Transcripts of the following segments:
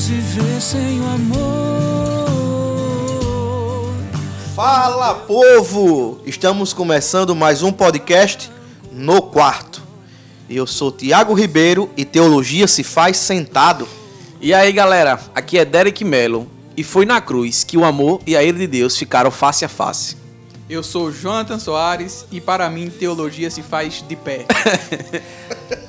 se vê sem o amor. Fala povo! Estamos começando mais um podcast no quarto. Eu sou Tiago Ribeiro e teologia se faz sentado. E aí galera, aqui é Derek Mello e foi na cruz que o amor e a ira de Deus ficaram face a face. Eu sou Jonathan Soares e para mim teologia se faz de pé.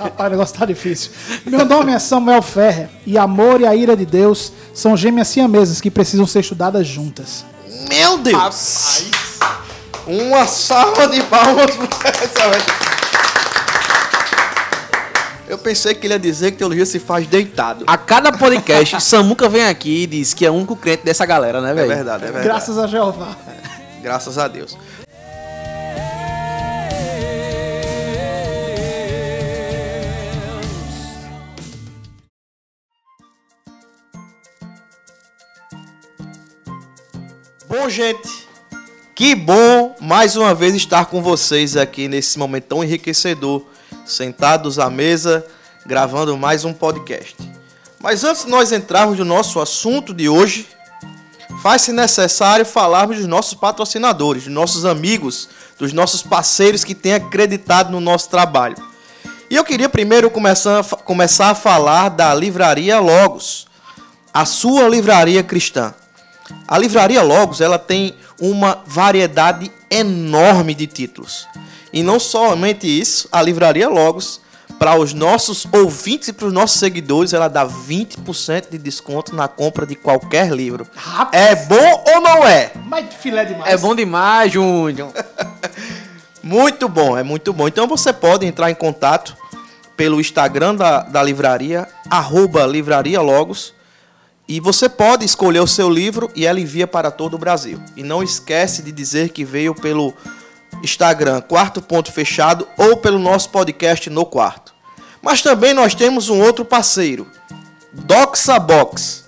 Rapaz, o negócio tá difícil. Meu nome é Samuel Ferrer e amor e a ira de Deus são gêmeas siamesas que precisam ser estudadas juntas. Meu Deus! Uma salva de palmas pra essa vez. Eu pensei que ele ia dizer que teologia se faz deitado. A cada podcast, Samuca vem aqui e diz que é o único crente dessa galera, né, É velho? verdade, é verdade. Graças a Jeová. Graças a Deus. Bom, gente, que bom mais uma vez estar com vocês aqui nesse momento tão enriquecedor, sentados à mesa, gravando mais um podcast. Mas antes de nós entrarmos no nosso assunto de hoje, faz-se necessário falarmos dos nossos patrocinadores, dos nossos amigos, dos nossos parceiros que têm acreditado no nosso trabalho. E eu queria primeiro começar, começar a falar da Livraria Logos, a sua livraria cristã. A Livraria Logos ela tem uma variedade enorme de títulos. E não somente isso, a Livraria Logos, para os nossos ouvintes e para os nossos seguidores, ela dá 20% de desconto na compra de qualquer livro. Rapaz. É bom ou não é? Mas filé demais. É bom demais, Júnior. Muito bom, é muito bom. Então você pode entrar em contato pelo Instagram da, da livraria, arroba Livraria Logos, e você pode escolher o seu livro e ela envia para todo o Brasil. E não esquece de dizer que veio pelo Instagram Quarto Ponto Fechado ou pelo nosso podcast No Quarto. Mas também nós temos um outro parceiro, Doxa Box.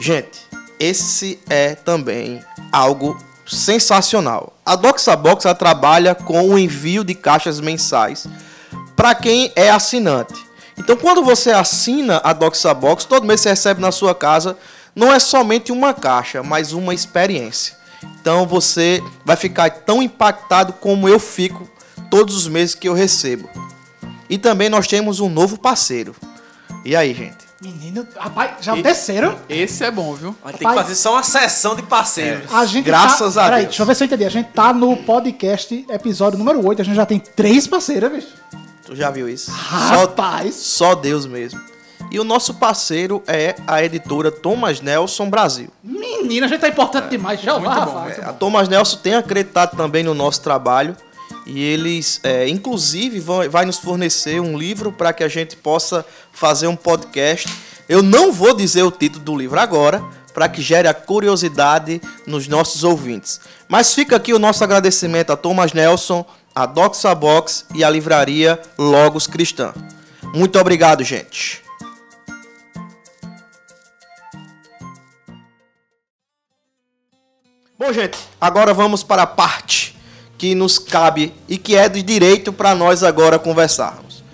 Gente, esse é também algo sensacional. A DoxaBox trabalha com o envio de caixas mensais para quem é assinante. Então, quando você assina a DoxaBox, todo mês você recebe na sua casa não é somente uma caixa, mas uma experiência. Então, você vai ficar tão impactado como eu fico todos os meses que eu recebo. E também nós temos um novo parceiro. E aí, gente? Menino, rapaz, já é o terceiro. Esse é bom, viu? Vai ter que fazer só uma sessão de parceiros. A gente Graças tá... a Peraí, Deus. deixa eu ver se eu entendi. A gente tá no podcast, episódio número 8. A gente já tem três parceiras, bicho. Tu já viu isso? Rapaz. Só, só Deus mesmo. E o nosso parceiro é a editora Thomas Nelson Brasil. Menina, a gente tá importante demais. Já muito vai, bom. É, a Thomas Nelson tem acreditado também no nosso trabalho e eles, é, inclusive, vão, vai nos fornecer um livro para que a gente possa fazer um podcast. Eu não vou dizer o título do livro agora, para que gere a curiosidade nos nossos ouvintes. Mas fica aqui o nosso agradecimento a Thomas Nelson, a Doxa Box e a livraria Logos Cristã. Muito obrigado, gente. Bom, gente, agora vamos para a parte que nos cabe e que é de direito para nós agora conversarmos.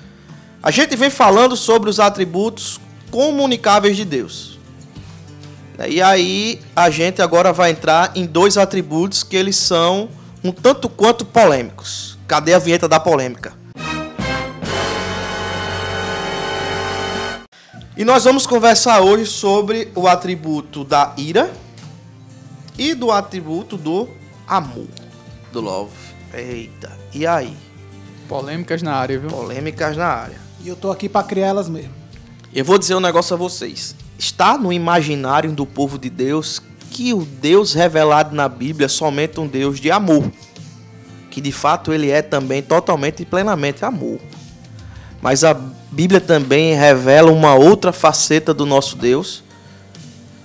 A gente vem falando sobre os atributos comunicáveis de Deus. E aí a gente agora vai entrar em dois atributos que eles são um tanto quanto polêmicos. Cadê a vinheta da polêmica? E nós vamos conversar hoje sobre o atributo da ira e do atributo do amor, do love. Eita, e aí? Polêmicas na área, viu? Polêmicas na área. E eu tô aqui pra criar elas mesmo. Eu vou dizer um negócio a vocês. Está no imaginário do povo de Deus que o Deus revelado na Bíblia é somente um Deus de amor. Que de fato ele é também totalmente e plenamente amor. Mas a Bíblia também revela uma outra faceta do nosso Deus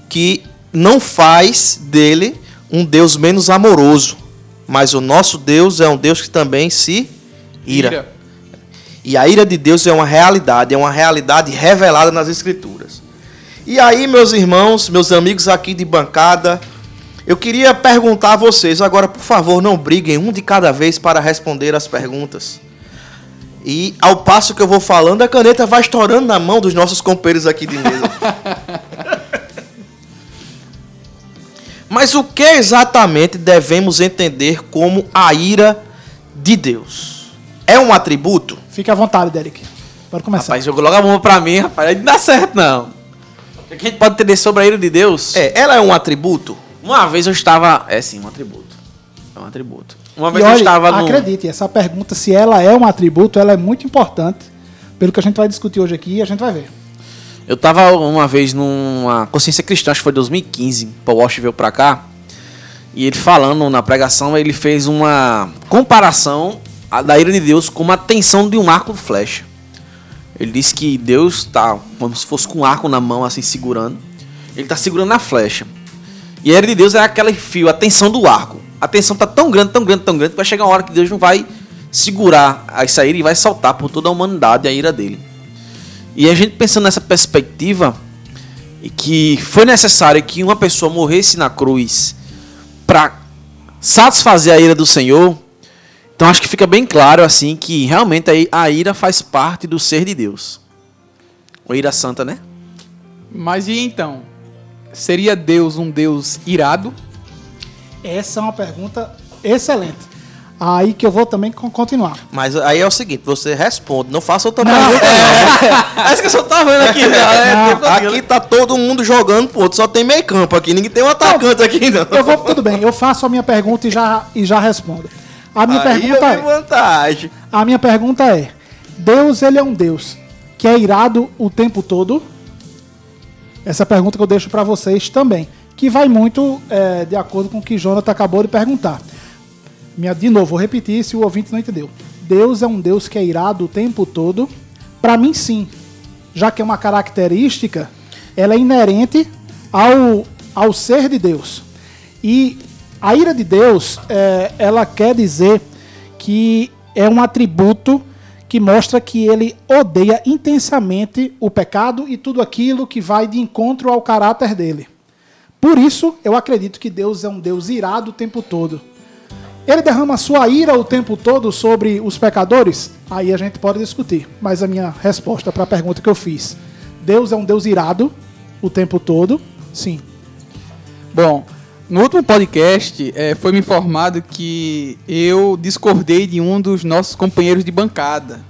que não faz dele um Deus menos amoroso. Mas o nosso Deus é um Deus que também se ira. E a ira de Deus é uma realidade, é uma realidade revelada nas Escrituras. E aí, meus irmãos, meus amigos aqui de bancada, eu queria perguntar a vocês, agora, por favor, não briguem um de cada vez para responder as perguntas. E ao passo que eu vou falando, a caneta vai estourando na mão dos nossos companheiros aqui de mesa. Mas o que exatamente devemos entender como a ira de Deus? É um atributo? Fique à vontade, Derek. Pode começar. Rapaz, jogou logo a mão pra mim, rapaz. Aí não dá certo, não. O que a gente pode entender sobre a ira de Deus? É, ela é um atributo? Uma vez eu estava. É sim, um atributo. É um atributo. Uma vez eu estava no. acredite, essa pergunta, se ela é um atributo, ela é muito importante. Pelo que a gente vai discutir hoje aqui, a gente vai ver. Eu tava uma vez numa consciência cristã, acho que foi 2015, Paul Walsh veio pra cá. E ele falando na pregação, ele fez uma comparação da ira de Deus com uma tensão de um arco de flecha. Ele disse que Deus tá como se fosse com um arco na mão, assim, segurando. Ele tá segurando a flecha. E a ira de Deus é aquele fio, a tensão do arco. A tensão tá tão grande, tão grande, tão grande, que vai chegar uma hora que Deus não vai segurar essa ira e vai saltar por toda a humanidade a ira dele. E a gente pensando nessa perspectiva, e que foi necessário que uma pessoa morresse na cruz para satisfazer a ira do Senhor, então acho que fica bem claro assim que realmente a ira faz parte do ser de Deus. Ou ira santa, né? Mas e então? Seria Deus um Deus irado? Essa é uma pergunta excelente. Aí que eu vou também con- continuar. Mas aí é o seguinte, você responde, não faça outra pergunta não. Acho que eu só tá vendo aqui, né? Aqui tá todo mundo jogando outro, só tem meio campo aqui, ninguém tem um atacante aqui não. Eu vou, tudo bem, eu faço a minha pergunta e já, e já respondo. A minha Aí pergunta é. vantagem. A minha pergunta é: Deus, ele é um Deus que é irado o tempo todo? Essa pergunta que eu deixo para vocês também, que vai muito é, de acordo com o que Jonathan acabou de perguntar. Minha, de novo, vou repetir se o ouvinte não entendeu. Deus é um Deus que é irado o tempo todo? Para mim, sim. Já que é uma característica, ela é inerente ao, ao ser de Deus. E a ira de Deus, é, ela quer dizer que é um atributo que mostra que ele odeia intensamente o pecado e tudo aquilo que vai de encontro ao caráter dele. Por isso, eu acredito que Deus é um Deus irado o tempo todo. Ele derrama sua ira o tempo todo sobre os pecadores? Aí a gente pode discutir. Mas a minha resposta para a pergunta que eu fiz: Deus é um Deus irado o tempo todo? Sim. Bom, no último podcast eh, foi me informado que eu discordei de um dos nossos companheiros de bancada.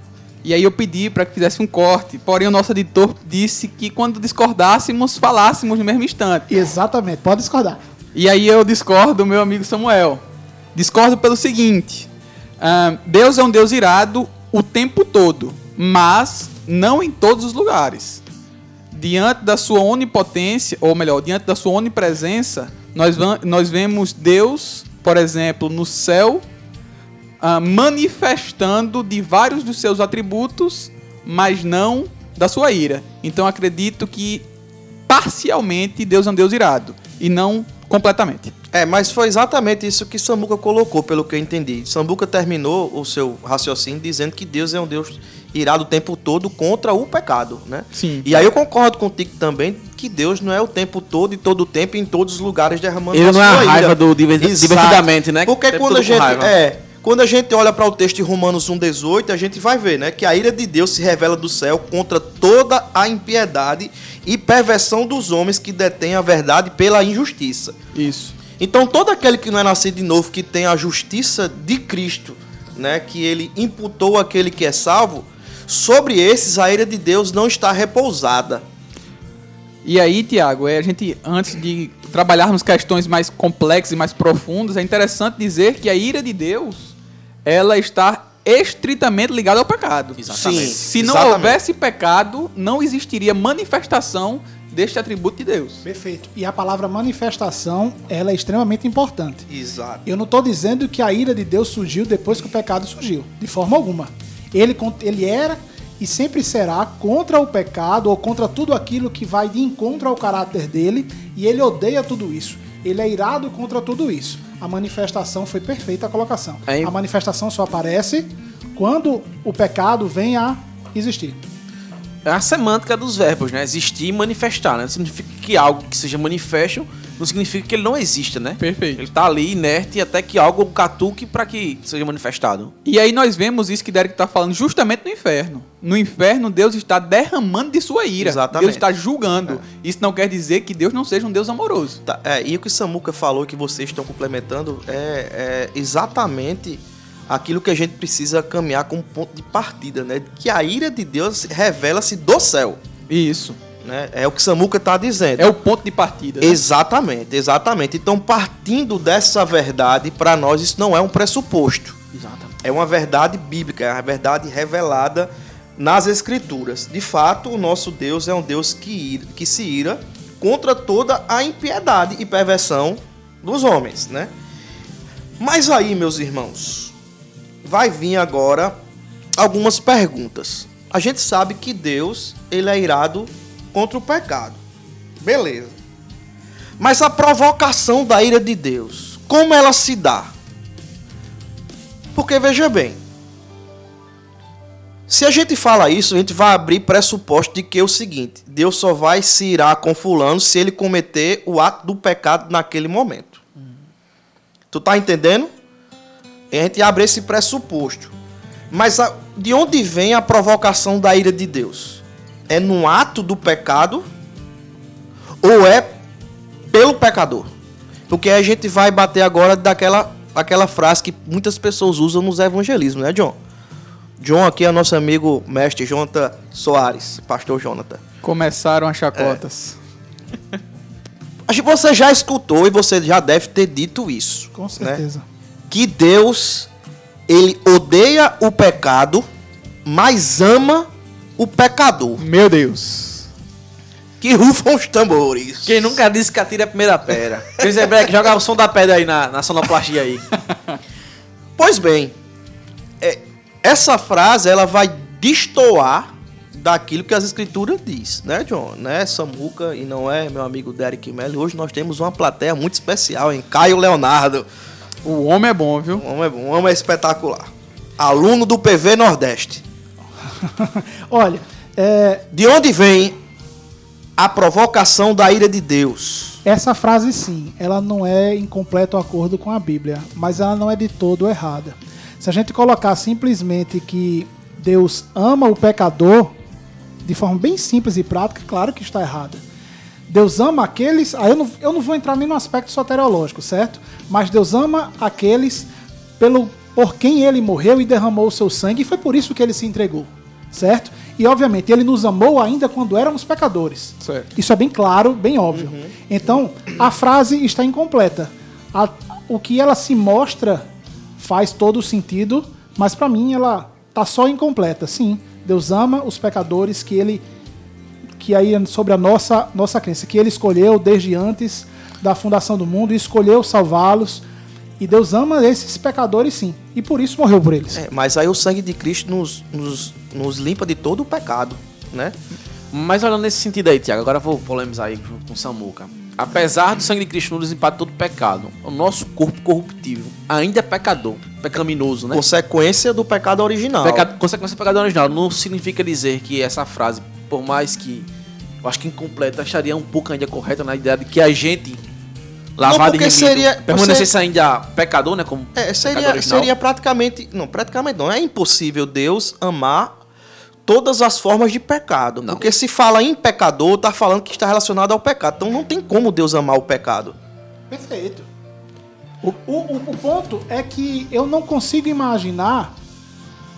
E aí eu pedi para que fizesse um corte. Porém, o nosso editor disse que quando discordássemos, falássemos no mesmo instante. Exatamente, pode discordar. E aí eu discordo do meu amigo Samuel. Discordo pelo seguinte: ah, Deus é um Deus irado o tempo todo, mas não em todos os lugares. Diante da sua onipotência, ou melhor, diante da sua onipresença, nós, nós vemos Deus, por exemplo, no céu, ah, manifestando de vários dos seus atributos, mas não da sua ira. Então acredito que parcialmente Deus é um Deus irado e não completamente. É, mas foi exatamente isso que Sambuca colocou, pelo que eu entendi. Sambuca terminou o seu raciocínio dizendo que Deus é um Deus irado o tempo todo contra o pecado, né? Sim. E aí eu concordo contigo também que Deus não é o tempo todo e todo o tempo em todos os lugares derramando Ele não é a sua ira. raiva do diver- Exato. divertidamente, né? Porque quando a gente raiva. é, quando a gente olha para o texto de Romanos 1:18, a gente vai ver, né, que a ira de Deus se revela do céu contra toda a impiedade e perversão dos homens que detêm a verdade pela injustiça. Isso. Então todo aquele que não é nascido de novo, que tem a justiça de Cristo, né, que ele imputou àquele que é salvo, sobre esses a ira de Deus não está repousada. E aí, Tiago, é, a gente, antes de trabalharmos questões mais complexas e mais profundas, é interessante dizer que a ira de Deus, ela está estritamente ligada ao pecado. Exatamente. Sim. Se não Exatamente. houvesse pecado, não existiria manifestação deste atributo de Deus. Perfeito. E a palavra manifestação, ela é extremamente importante. Exato. Eu não estou dizendo que a ira de Deus surgiu depois que o pecado surgiu, de forma alguma. Ele, ele era e sempre será contra o pecado ou contra tudo aquilo que vai de encontro ao caráter dele, e ele odeia tudo isso. Ele é irado contra tudo isso. A manifestação foi perfeita a colocação. Aí- A manifestação só aparece quando o pecado vem a existir. é a semântica dos verbos, né? Existir e manifestar, né? Significa que algo que seja manifesto não significa que ele não exista, né? Perfeito. Ele tá ali inerte até que algo catuque para que seja manifestado. E aí nós vemos isso que Derek está falando justamente no inferno. No inferno, Deus está derramando de sua ira. Exatamente. Deus está julgando. Isso não quer dizer que Deus não seja um Deus amoroso. Tá, é, e o que Samuca falou que vocês estão complementando é, é exatamente aquilo que a gente precisa caminhar como ponto de partida, né? Que a ira de Deus revela-se do céu, Isso. Né? É o que Samuca está dizendo. É o ponto de partida. né? Exatamente, exatamente. Então, partindo dessa verdade, para nós isso não é um pressuposto. Exatamente. É uma verdade bíblica, é uma verdade revelada nas Escrituras. De fato, o nosso Deus é um Deus que, ira- que se ira contra toda a impiedade e perversão dos homens, né? Mas aí, meus irmãos, vai vir agora algumas perguntas. A gente sabe que Deus, ele é irado contra o pecado. Beleza. Mas a provocação da ira de Deus, como ela se dá? Porque veja bem, se a gente fala isso, a gente vai abrir pressuposto de que é o seguinte: Deus só vai se irar com fulano se ele cometer o ato do pecado naquele momento. Tu tá entendendo? A gente abre esse pressuposto. Mas a- de onde vem a provocação da ira de Deus? É no ato do pecado ou é pelo pecador? Porque a gente vai bater agora daquela aquela frase que muitas pessoas usam nos evangelismos, né, John? John aqui é nosso amigo mestre Jonathan Soares, pastor Jonathan. Começaram as chacotas. Acho que você já escutou e você já deve ter dito isso. Com né? certeza. Que Deus, ele odeia o pecado, mas ama o pecador. Meu Deus. Que rufam os tambores. Quem nunca disse que atira a primeira pedra? Chris Black, joga o som da pedra aí na, na sonoplastia aí. Pois bem, é, essa frase ela vai destoar daquilo que as escrituras diz, né, John? Né, Samuca e não é meu amigo Derek Melly. Hoje nós temos uma plateia muito especial em Caio Leonardo. O homem é bom, viu? Um homem é bom, um homem é espetacular. Aluno do PV Nordeste. Olha, é, De onde vem a provocação da ira de Deus? essa frase sim, ela não é em completo acordo com a Bíblia, mas ela não é de todo errada. Se a gente colocar simplesmente que Deus ama o pecador, de forma bem simples e prática, claro que está errada. Deus ama aqueles. Aí eu não, eu não vou entrar nem no aspecto soteriológico, certo? Mas Deus ama aqueles pelo, por quem ele morreu e derramou o seu sangue, e foi por isso que ele se entregou, certo? E obviamente ele nos amou ainda quando éramos pecadores. Certo. Isso é bem claro, bem óbvio. Então, a frase está incompleta. A- o que ela se mostra faz todo o sentido, mas para mim ela tá só incompleta. Sim, Deus ama os pecadores que ele que aí é sobre a nossa nossa crença, que ele escolheu desde antes da fundação do mundo e escolheu salvá-los. E Deus ama esses pecadores sim, e por isso morreu por eles. É, mas aí o sangue de Cristo nos, nos, nos limpa de todo o pecado, né? Mas olhando nesse sentido aí, Tiago, agora vou polemizar aí junto com o Samuca. Apesar do sangue de Cristo nos limpar de todo pecado, o nosso corpo corruptível ainda é pecador, pecaminoso, né? Consequência do pecado original. Pecado, consequência do pecado original. Não significa dizer que essa frase, por mais que eu acho que incompleta, estaria um pouco ainda correta na ideia de que a gente, lavado porque e remido, seria- permanecesse ainda pecador, né? Como É, seria, seria praticamente. Não, praticamente não. É impossível Deus amar todas as formas de pecado. Não. Porque se fala em pecador, tá falando que está relacionado ao pecado. Então não tem como Deus amar o pecado. Perfeito. O, o, o ponto é que eu não consigo imaginar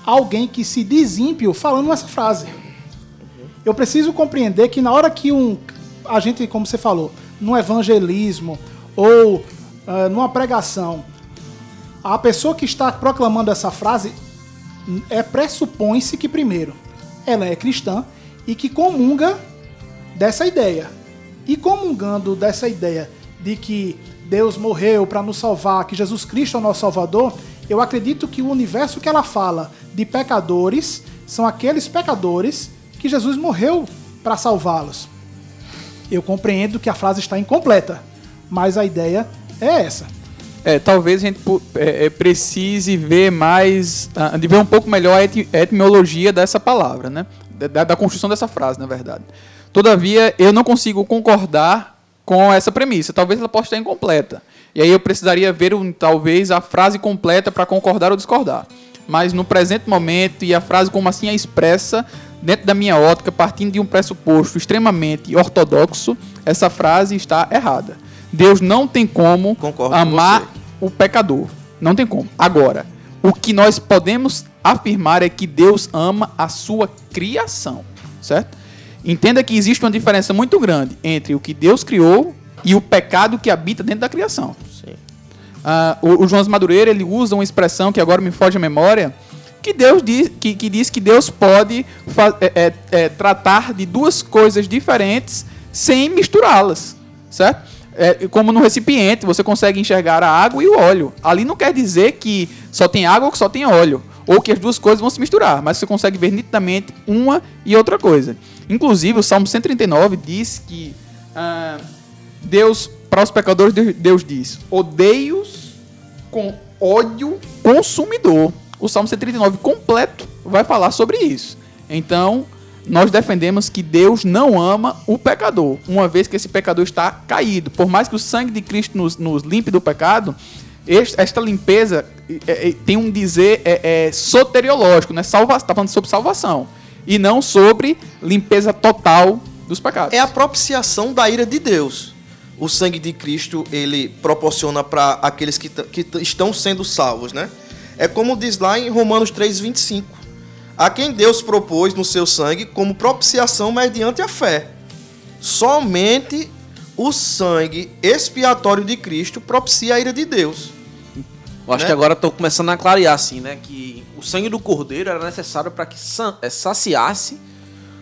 alguém que se diz ímpio falando essa frase. Eu preciso compreender que na hora que um a gente, como você falou, no evangelismo ou ah, numa pregação, a pessoa que está proclamando essa frase é pressupõe-se que primeiro ela é cristã e que comunga dessa ideia. E comungando dessa ideia de que Deus morreu para nos salvar, que Jesus Cristo é o nosso Salvador, eu acredito que o universo que ela fala de pecadores são aqueles pecadores que Jesus morreu para salvá-los. Eu compreendo que a frase está incompleta, mas a ideia é essa. É, talvez a gente é, é, precise ver mais, ah, de ver um pouco melhor a etimologia dessa palavra, né? da, da construção dessa frase, na verdade. Todavia, eu não consigo concordar com essa premissa. Talvez ela possa estar incompleta. E aí eu precisaria ver, um, talvez, a frase completa para concordar ou discordar. Mas no presente momento, e a frase como assim é expressa, dentro da minha ótica, partindo de um pressuposto extremamente ortodoxo, essa frase está errada. Deus não tem como Concordo com amar você. o pecador. Não tem como. Agora, o que nós podemos afirmar é que Deus ama a sua criação, certo? Entenda que existe uma diferença muito grande entre o que Deus criou e o pecado que habita dentro da criação. Ah, o, o João Madureira ele usa uma expressão que agora me foge a memória, que Deus diz que, que diz que Deus pode é, é, é, tratar de duas coisas diferentes sem misturá-las, certo? É, como no recipiente você consegue enxergar a água e o óleo. Ali não quer dizer que só tem água ou que só tem óleo, ou que as duas coisas vão se misturar, mas você consegue ver nitidamente uma e outra coisa. Inclusive o Salmo 139 diz que ah, Deus, para os pecadores, Deus- diz: odeio-os com ódio consumidor. O Salmo 139 completo vai falar sobre isso. Então, nós defendemos que Deus não ama o pecador, uma vez que esse pecador está caído. Por mais que o sangue de Cristo nos, nos limpe do pecado, esta limpeza é, é, tem um dizer é, é, soteriológico, né? Salva, tá falando sobre salvação. E não sobre limpeza total dos pecados. É a propiciação da ira de Deus. O sangue de Cristo, ele proporciona para aqueles que, que estão sendo salvos, né? É como diz lá em Romanos 3:25. A quem Deus propôs no seu sangue como propiciação mediante a fé. Somente o sangue expiatório de Cristo propicia a ira de Deus. Eu acho Né? que agora estou começando a clarear, assim, né? Que o sangue do cordeiro era necessário para que eh, saciasse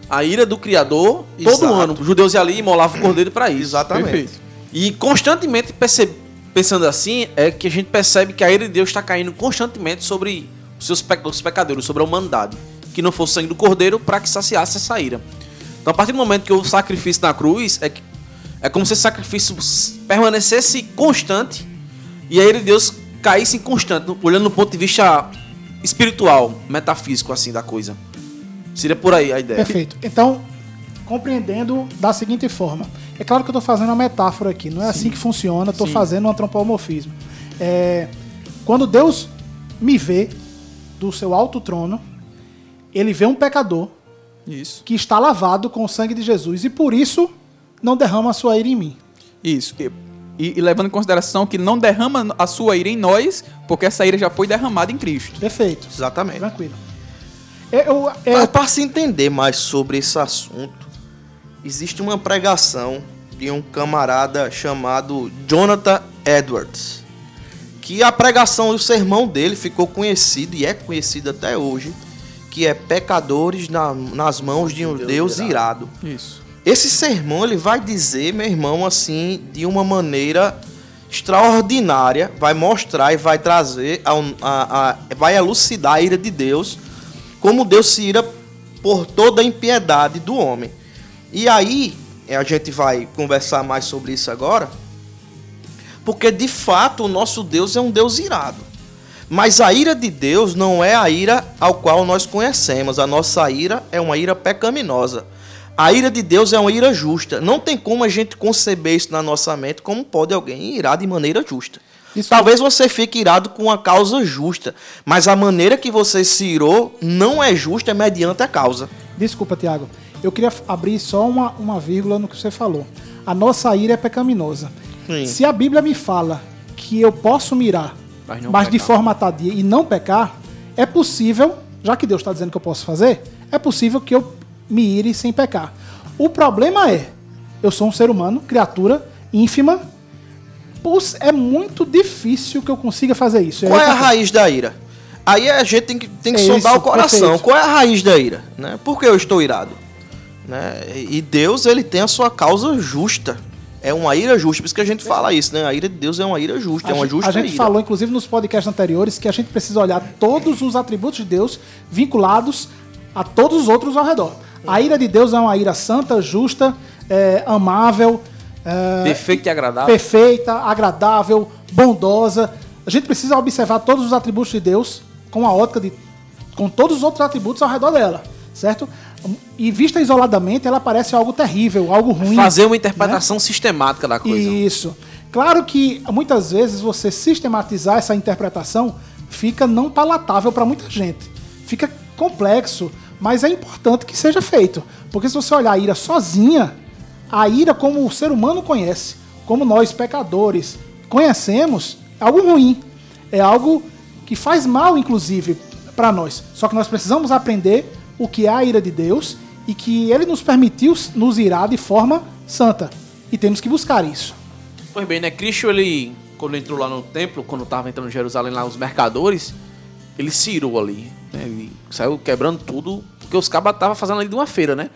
a ira do Criador todo Exato. ano. Os judeus iam ali e imolavam o cordeiro para isso. Exatamente. Perfeito. E constantemente pensando assim, é que a gente percebe que a ira de Deus está caindo constantemente sobre os seus pe- os pecadores, sobre a humanidade. Que não fosse o sangue do cordeiro para que saciasse essa ira. Então, a partir do momento que houve o sacrifício na cruz, é, que, é como se esse sacrifício permanecesse constante e a ira de Deus caísse constante, olhando do ponto de vista espiritual, metafísico, assim, da coisa. Seria por aí a ideia. Perfeito. Então, compreendendo da seguinte forma. É claro que eu estou fazendo uma metáfora aqui, não é assim que funciona, estou Sim. fazendo um antropomorfismo. É, quando Deus me vê do seu alto trono, ele vê um pecador Isso. que está lavado com o sangue de Jesus e por isso não derrama a sua ira em mim. Isso. E, e- e levando em consideração que não derrama a sua ira em nós, porque essa ira já foi derramada em Cristo. Perfeito. Exatamente. Tranquilo. Eu, é, Para se entender mais sobre esse assunto, existe uma pregação de um camarada chamado Jonathan Edwards. Que a pregação e o sermão dele ficou conhecido e é conhecido até hoje, que é pecadores na- nas mãos de um Deus, irado. Isso. Esse sermão ele vai dizer, meu irmão, assim, de uma maneira extraordinária, vai mostrar e vai trazer, a, a- a- vai elucidar a ira de Deus, como Deus se ira por toda a impiedade do homem. E aí, eh, a gente vai conversar mais sobre isso agora, porque de fato o nosso Deus é um Deus irado. Mas a ira de Deus não é a ira ao qual nós conhecemos. A nossa ira é uma ira pecaminosa. A ira de Deus é uma ira justa. Não tem como a gente conceber isso na nossa mente como pode alguém irar de maneira justa. Isso- Talvez você fique irado com uma causa justa, mas a maneira que você se irou não é justa mediante a causa. Desculpa, Tiago. Eu queria abrir só uma, uma vírgula no que você falou. A nossa ira é pecaminosa. Sim. Se a Bíblia me fala que eu posso mirar, Mas mas, de forma tadia e não pecar, é possível, já que Deus está dizendo que eu posso fazer, é possível que eu me ire sem pecar. O problema é, eu sou um ser humano, criatura ínfima, é muito difícil que eu consiga fazer isso. Qual é a raiz da ira? Aí a gente tem que, tem que É sondar isso, o coração. perfeito. Qual é a raiz da ira? Né? Por que eu estou irado? Né? E Deus ele tem a sua causa justa. É uma ira justa. Por isso que a gente fala isso, né? A ira de Deus é uma ira justa, A é uma gente- justa A gente ira. falou, inclusive, nos podcasts anteriores, que a gente precisa olhar todos os atributos de Deus vinculados a todos os outros ao redor. A ira de Deus é uma ira santa, justa, é, amável, é, Perfeito e agradável. perfeita, agradável, bondosa. A gente precisa observar todos os atributos de Deus com a ótica de com todos os outros atributos ao redor dela, certo? E vista isoladamente, ela parece algo terrível, algo ruim. Fazer uma interpretação sistemática da coisa. Isso. Claro que muitas vezes você sistematizar essa interpretação fica não palatável para muita gente. Fica complexo, mas é importante que seja feito. Porque se você olhar a ira sozinha, a ira como o ser humano conhece, como nós pecadores conhecemos, é algo ruim. É algo que faz mal, inclusive, para nós. Só que nós precisamos aprender o que é a ira de Deus e que ele nos permitiu nos irar de forma santa. E temos que buscar isso. Pois bem, né? Cristo, ele, quando entrou lá no templo, quando tava entrando em Jerusalém lá, os mercadores, ele se irou ali. Né? Ele saiu quebrando tudo, porque os cabas estavam fazendo ali de uma feira, né?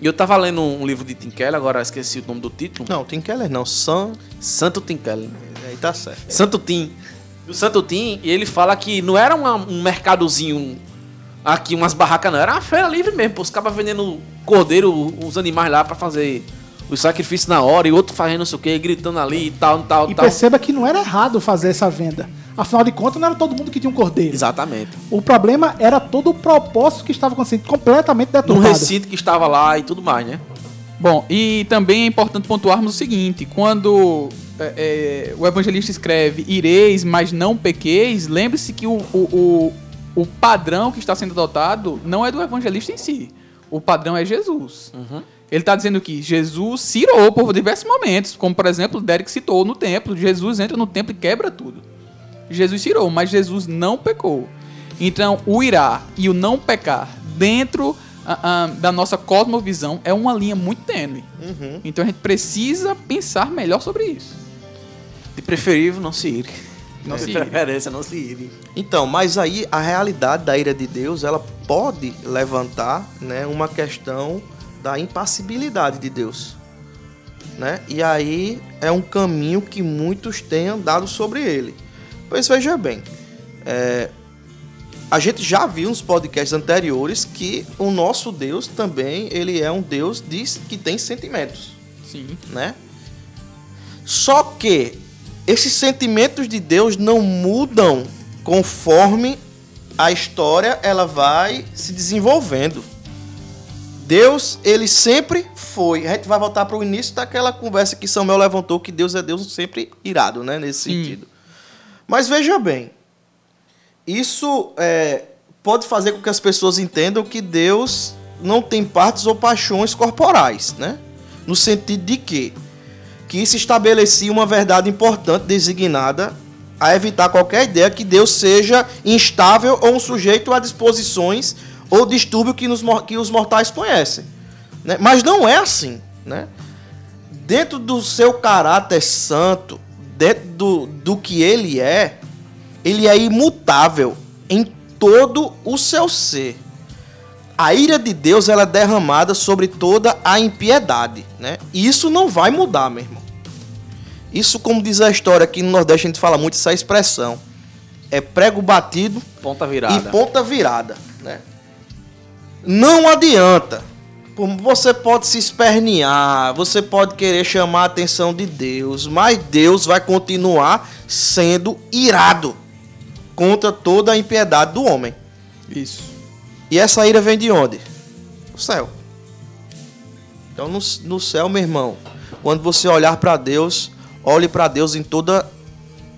E eu tava lendo um livro de Tim Keller, agora esqueci o nome do título. Não, Tim Keller não. Sam. Santo Tim Keller. Aí tá certo. Santo Tim. O Santo Tim, e ele fala que não era uma- um mercadozinho aqui, umas barracas, não. Era uma feira livre mesmo. pô. Os cabas vendendo cordeiro, os animais lá pra fazer os sacrifícios na hora, e outro fazendo não sei o que, gritando ali e tal, tal, E tal. perceba que não era errado fazer essa venda. Afinal de contas, não era todo mundo que tinha um cordeiro. Exatamente. O problema era todo o propósito que estava acontecendo, completamente deturpado. recinto que estava lá e tudo mais, né? Bom, e também é importante pontuarmos o seguinte: quando é, é, o evangelista escreve ireis, mas não pequeis, lembre-se que o, o, o, o padrão que está sendo adotado não é do evangelista em si. O padrão é Jesus. Ele está dizendo que Jesus se irou por diversos momentos, como por exemplo Derek citou no templo. Jesus entra no templo e quebra tudo. Jesus se irou, mas Jesus não pecou. Então, o irá e o não pecar dentro ah, ah, da nossa cosmovisão é uma linha muito tênue. Então, a gente precisa pensar melhor sobre isso. De preferível, não se ire. Não de se preferência, não se ire. Então, mas aí a realidade da ira de Deus, ela pode levantar, né, uma questão da impassibilidade de Deus, né? E aí é um caminho que muitos têm andado sobre ele. Pois veja bem, é, a gente já viu nos podcasts anteriores que o nosso Deus também ele é um Deus de, que tem sentimentos Sim. né? Só que esses sentimentos de Deus não mudam conforme a história ela vai se desenvolvendo. Deus, ele sempre foi. A gente vai voltar para o início daquela conversa que Samuel levantou que Deus é Deus sempre irado, né, nesse Sim. sentido. Mas veja bem, isso é, pode fazer com que as pessoas entendam que Deus não tem partes ou paixões corporais, né? No sentido de que que isso estabelecia uma verdade importante designada a evitar qualquer ideia que Deus seja instável ou um sujeito a disposições ou distúrbio que, nos que os mortais conhecem. né? Mas não é assim. Né? Dentro do seu caráter santo, dentro do, do que ele é, ele é imutável em todo o seu ser. A ira de Deus ela é derramada sobre toda a impiedade, né? E isso não vai mudar, meu irmão. Isso, como diz a história aqui no Nordeste, a gente fala muito essa expressão. É prego batido Ponta virada. e ponta virada, né? Não adianta. Você pode se espernear, você pode querer chamar a atenção de Deus, mas Deus vai continuar sendo irado contra toda a impiedade do homem. Isso. E essa ira vem de onde? Do céu. Então, no, no céu, meu irmão, quando você olhar para Deus, olhe para Deus em todos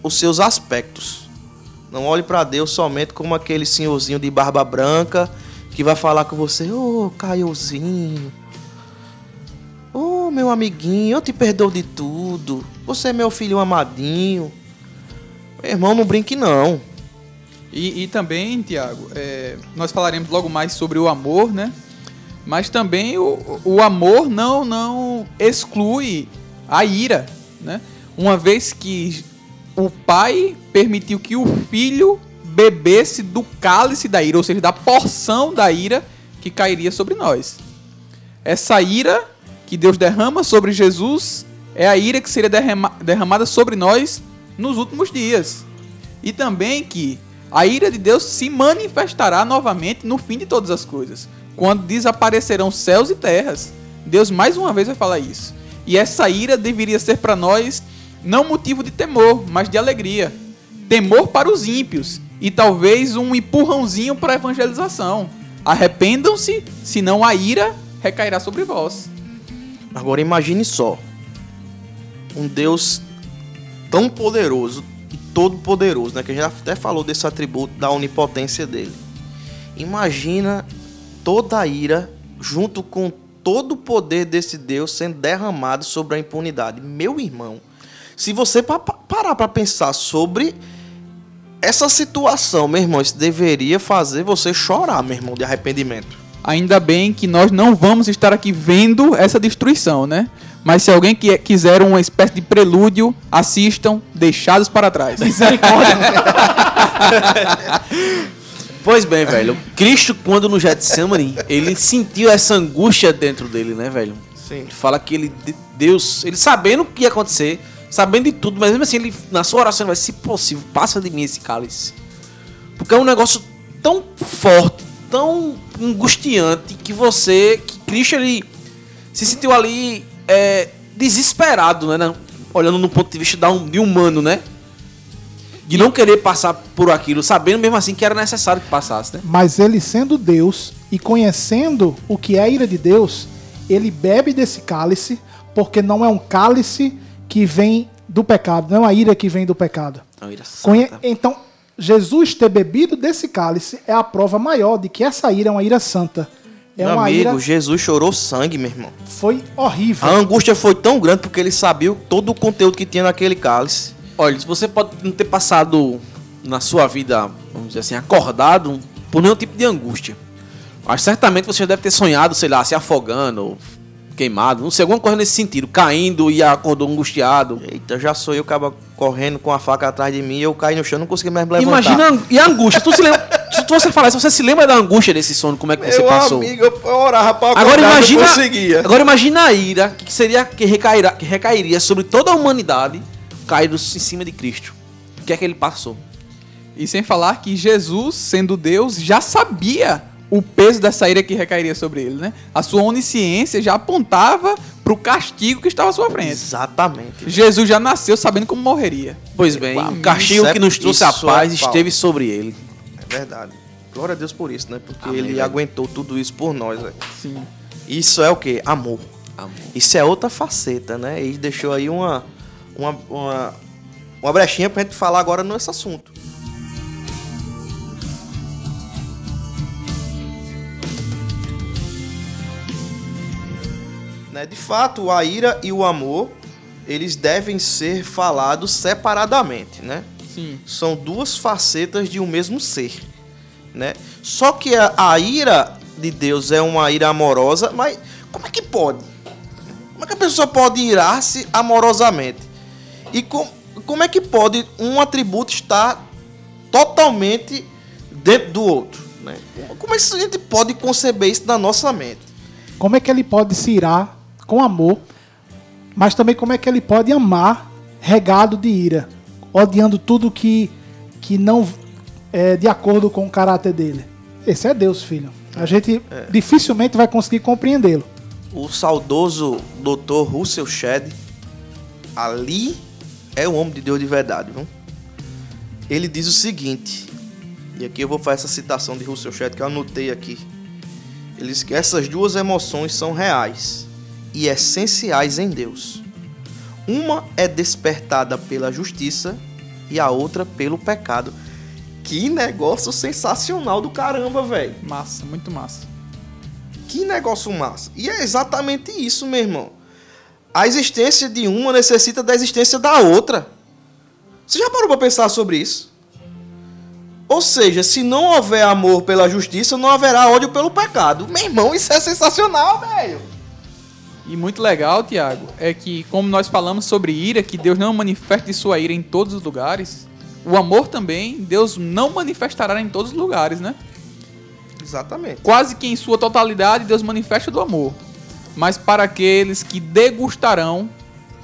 os seus aspectos. Não olhe para Deus somente como aquele senhorzinho de barba branca que vai falar com você: Ô, Caiozinho. Ô, meu amiguinho, eu te perdoo de tudo. Você é meu filho amadinho. Meu irmão, não brinque não. E, e também, Tiago, é, nós falaremos logo mais sobre o amor, né? Mas também o, o amor não, não exclui a ira, né? Uma vez que o pai permitiu que o filho bebesse do cálice da ira, ou seja, da porção da ira que cairia sobre nós. Essa ira que Deus derrama sobre Jesus é a ira que seria derrama- derramada sobre nós nos últimos dias. E também que a ira de Deus se manifestará novamente no fim de todas as coisas, quando desaparecerão céus e terras. Deus mais uma vez vai falar isso. E essa ira deveria ser para nós não motivo de temor, mas de alegria. Temor para os ímpios e talvez um empurrãozinho para a evangelização. Arrependam-se, senão a ira recairá sobre vós. Agora imagine só. Um Deus tão poderoso e todo poderoso, né? Que a gente até falou desse atributo da onipotência dele. Imagina toda a ira junto com todo o poder desse Deus sendo derramado sobre a impunidade. Meu irmão, se você pa- pa- parar para pensar sobre essa situação, meu irmão, isso deveria fazer você chorar, meu irmão, de arrependimento. Ainda bem que nós não vamos estar aqui vendo essa destruição, né? Mas se alguém que- quiser uma espécie de prelúdio, assistam Deixados para Trás. Misericórdia. Pois bem, velho. Cristo, quando no Getsemane, ele sentiu essa angústia dentro dele, né, velho? Sim. Ele fala que ele, de- Deus, ele sabendo o que ia acontecer, sabendo de tudo, mas mesmo assim, ele, na sua oração, ele vai, se possível, passa de mim esse cálice. Porque é um negócio tão forte, tão angustiante, que você, que Cristo, ele se sentiu ali é, desesperado, né? né? Olhando no ponto de vista de humano, né? De não querer passar por aquilo, sabendo mesmo assim que era necessário que passasse, né? Mas ele sendo Deus e conhecendo o que é a ira de Deus, ele bebe desse cálice, porque não é um cálice que vem do pecado, não é uma ira que vem do pecado. Não, ira Conhe- santa. Então, Jesus ter bebido desse cálice é a prova maior de que essa ira é uma ira santa. É Meu uma amigo, ira Jesus chorou sangue, meu irmão. foi horrível. A angústia foi tão grande porque ele sabia todo o conteúdo que tinha naquele cálice. Olha, você pode não ter passado na sua vida, vamos dizer assim, acordado por nenhum tipo de angústia. Mas certamente você já deve ter sonhado, sei lá, se afogando, ou queimado, não sei, alguma coisa nesse sentido, caindo e acordou angustiado. Eita, já sou eu, acaba correndo com a faca atrás de mim e eu caí no chão, não consegui mais me levantar. Imagina e a angústia. Tu se lembra, se você falar isso, você se lembra da angústia desse sono, como é que você Meu passou? amigo, eu orava pra Agora acordar, imagina, não conseguia. agora imagina a ira que seria que recairá, que recairia sobre toda a humanidade caído em cima de Cristo. O que é que ele passou? E sem falar que Jesus, sendo Deus, já sabia o peso dessa ira que recairia sobre ele, né? A sua onisciência já apontava para o castigo que estava à sua frente. Exatamente. Jesus já nasceu sabendo como morreria. Pois bem, o castigo é- que nos trouxe a é paz esteve sobre ele. É verdade. Glória a Deus por isso, né? Porque Amém, ele velho. aguentou tudo isso por nós, velho. Sim. Isso é o quê? Amor. Amor. Isso é outra faceta, né? E deixou aí uma, uma, uma, uma brechinha pra gente falar agora nesse assunto. Né? De fato, a ira e o amor, eles devem ser falados separadamente, né? Sim. são duas facetas de um mesmo ser, né? Só que a, a ira de Deus é uma ira amorosa, mas como é que pode? Como é que a pessoa pode irar-se amorosamente? E com, como é que pode um atributo estar totalmente dentro do outro? Né? Como é que a gente pode conceber isso na nossa mente? Como é que ele pode se irar com amor, mas também como é que ele pode amar regado de ira, odiando tudo que, que não é de acordo com o caráter dele. Esse é Deus, filho. A gente dificilmente vai conseguir compreendê-lo. O saudoso Dr. Russell Shedd, ali é o homem de Deus de verdade, viu? Ele diz o seguinte, e aqui eu vou fazer essa citação de Russell Shedd que eu anotei aqui. Ele diz que essas duas emoções são reais e essenciais em Deus. Uma é despertada pela justiça e a outra pelo pecado. Que negócio sensacional do caramba, velho. Massa, muito massa. Que negócio massa. E é exatamente isso, meu irmão. A existência de uma necessita da existência da outra. Você já parou para pensar sobre isso? Ou seja, se não houver amor pela justiça, não haverá ódio pelo pecado. Meu irmão, isso é sensacional, velho. E muito legal, Tiago, é que como nós falamos sobre ira, que Deus não manifeste sua ira em todos os lugares, o amor também, Deus não manifestará em todos os lugares, né? Exatamente. Quase que em sua totalidade Deus manifesta do amor. Mas para aqueles que degustarão,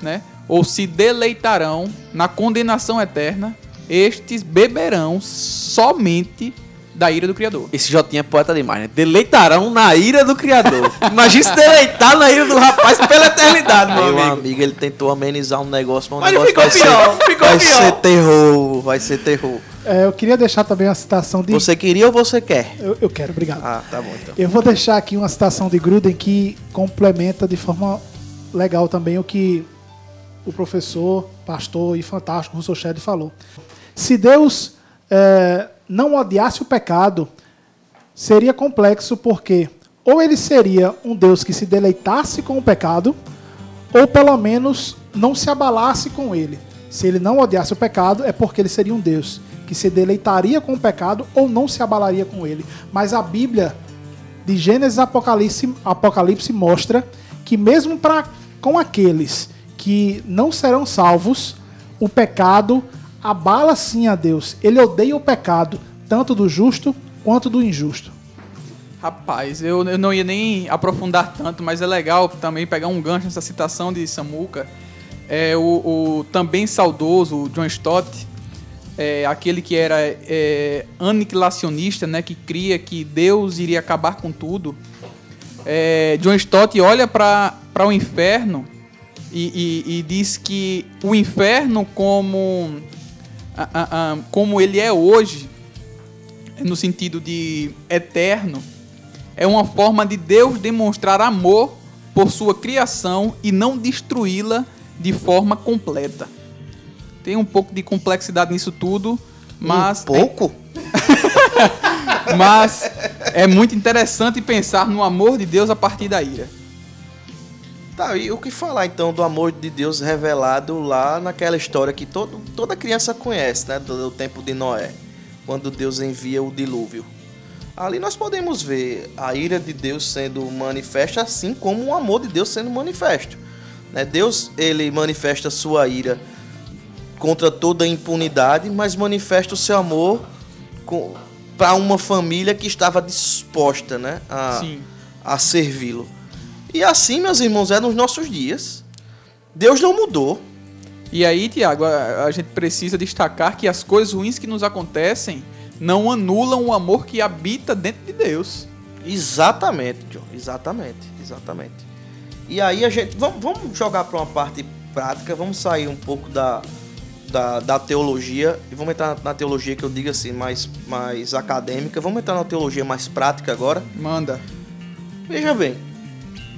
né, ou se deleitarão na condenação eterna, estes beberão somente da ira do Criador. Esse Jotinha é poeta demais, né? Deleitarão na ira do Criador. Imagina se deleitar na ira do rapaz pela eternidade, meu Meu amigo. amigo, ele tentou amenizar um negócio, mas Mas negócio ficou vai pior, ser, ficou vai pior. ser terror, vai ser terror. É, eu queria deixar também uma citação de. Você queria ou você quer? Eu, eu quero, obrigado. Ah, tá bom então. Eu vou deixar aqui uma citação de Gruden que complementa de forma legal também o que o professor, pastor e fantástico Russell Shedd falou. Se Deus é, não odiasse o pecado, seria complexo porque ou ele seria um Deus que se deleitasse com o pecado, ou pelo menos não se abalasse com ele. Se ele não odiasse o pecado, é porque ele seria um Deus que se deleitaria com o pecado ou não se abalaria com ele. Mas a Bíblia, de Gênesis Apocalipse, Apocalipse mostra que mesmo para com aqueles que não serão salvos, o pecado abala sim a Deus. Ele odeia o pecado, tanto do justo quanto do injusto. Rapaz, eu, eu não ia nem aprofundar tanto, mas é legal também pegar um gancho nessa citação de Samuca. É, o, o também saudoso John Stott, é, aquele que era é, aniquilacionista, né, que cria que Deus iria acabar com tudo. É, John Stott olha para o inferno e, e, e, diz que o inferno como, como ele é hoje, no sentido de eterno, é uma forma de Deus demonstrar amor por sua criação e não destruí-la de forma completa. Tem um pouco de complexidade nisso tudo, mas. Um pouco? É... mas é muito interessante pensar no amor de Deus a partir da ira. Tá, e o que falar então do amor de Deus revelado lá naquela história que todo, toda criança conhece, né? Do, do tempo de Noé, quando Deus envia o dilúvio. Ali nós podemos ver a ira de Deus sendo manifesta, assim como o amor de Deus sendo manifesto. Né? Deus ele manifesta sua ira contra toda a impunidade, mas manifesta o seu amor para uma família que estava disposta né, a, a servi-lo. E assim, meus irmãos, é nos nossos dias. Deus não mudou. E aí, Tiago, a, a gente precisa destacar que as coisas ruins que nos acontecem não anulam o amor que habita dentro de Deus. Exatamente, John. Exatamente, exatamente. E aí a gente. Vamos, vamos jogar para uma parte prática, vamos sair um pouco da, da, da, teologia e vamos entrar na teologia que eu digo assim, mais, mais acadêmica. Vamos entrar na teologia mais prática agora. Manda. Veja bem,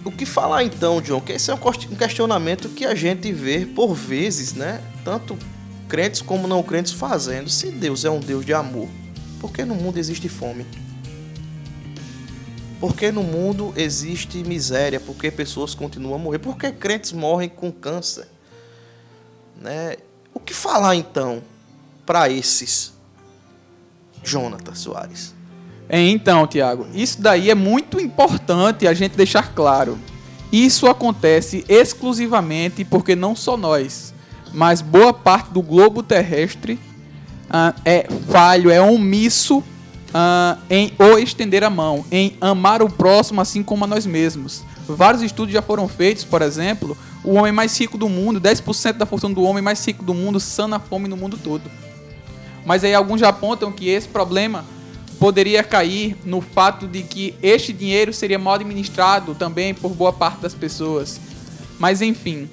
o que falar então, John? Que esse é um questionamento que a gente vê por vezes, né? Tanto crentes como não crentes fazendo. Se Deus é um Deus de amor, por que no mundo existe fome? Por que no mundo existe miséria? Por que pessoas continuam a morrer? Por que crentes morrem com câncer? Né? Que falar então para esses? Jonathan Soares. É, então, Tiago, isso daí é muito importante a gente deixar claro. Isso acontece exclusivamente porque não só nós, mas boa parte do globo terrestre uh, é falho, é omisso uh, em ou estender a mão, em amar o próximo assim como a nós mesmos. Vários estudos já foram feitos, por exemplo, o homem mais rico do mundo, 10% da fortuna do homem mais rico do mundo sana a fome no mundo todo. Mas aí alguns já apontam que esse problema poderia cair no fato de que este dinheiro seria mal administrado também por boa parte das pessoas. Mas enfim,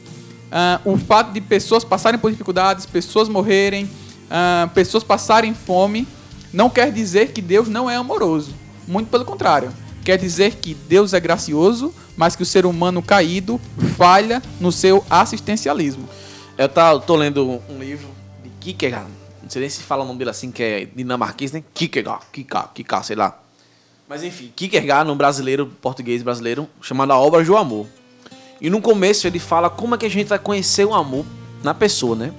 uh, o fato de pessoas passarem por dificuldades, pessoas morrerem, uh, pessoas passarem fome, não quer dizer que Deus não é amoroso. Muito pelo contrário. Quer dizer que Deus é gracioso, mas que o ser humano caído falha no seu assistencialismo. Eu tá, tô lendo um livro de Kierkegaard. Não sei nem se fala o nome dele assim, que é dinamarquês, né? Kierkegaard, Kierkegaard, Kierkegaard, sei lá. Mas enfim, Kierkegaard, num brasileiro, português brasileiro, chamado A Obra do Amor. E no começo ele fala como é que a gente vai conhecer o amor na pessoa, né?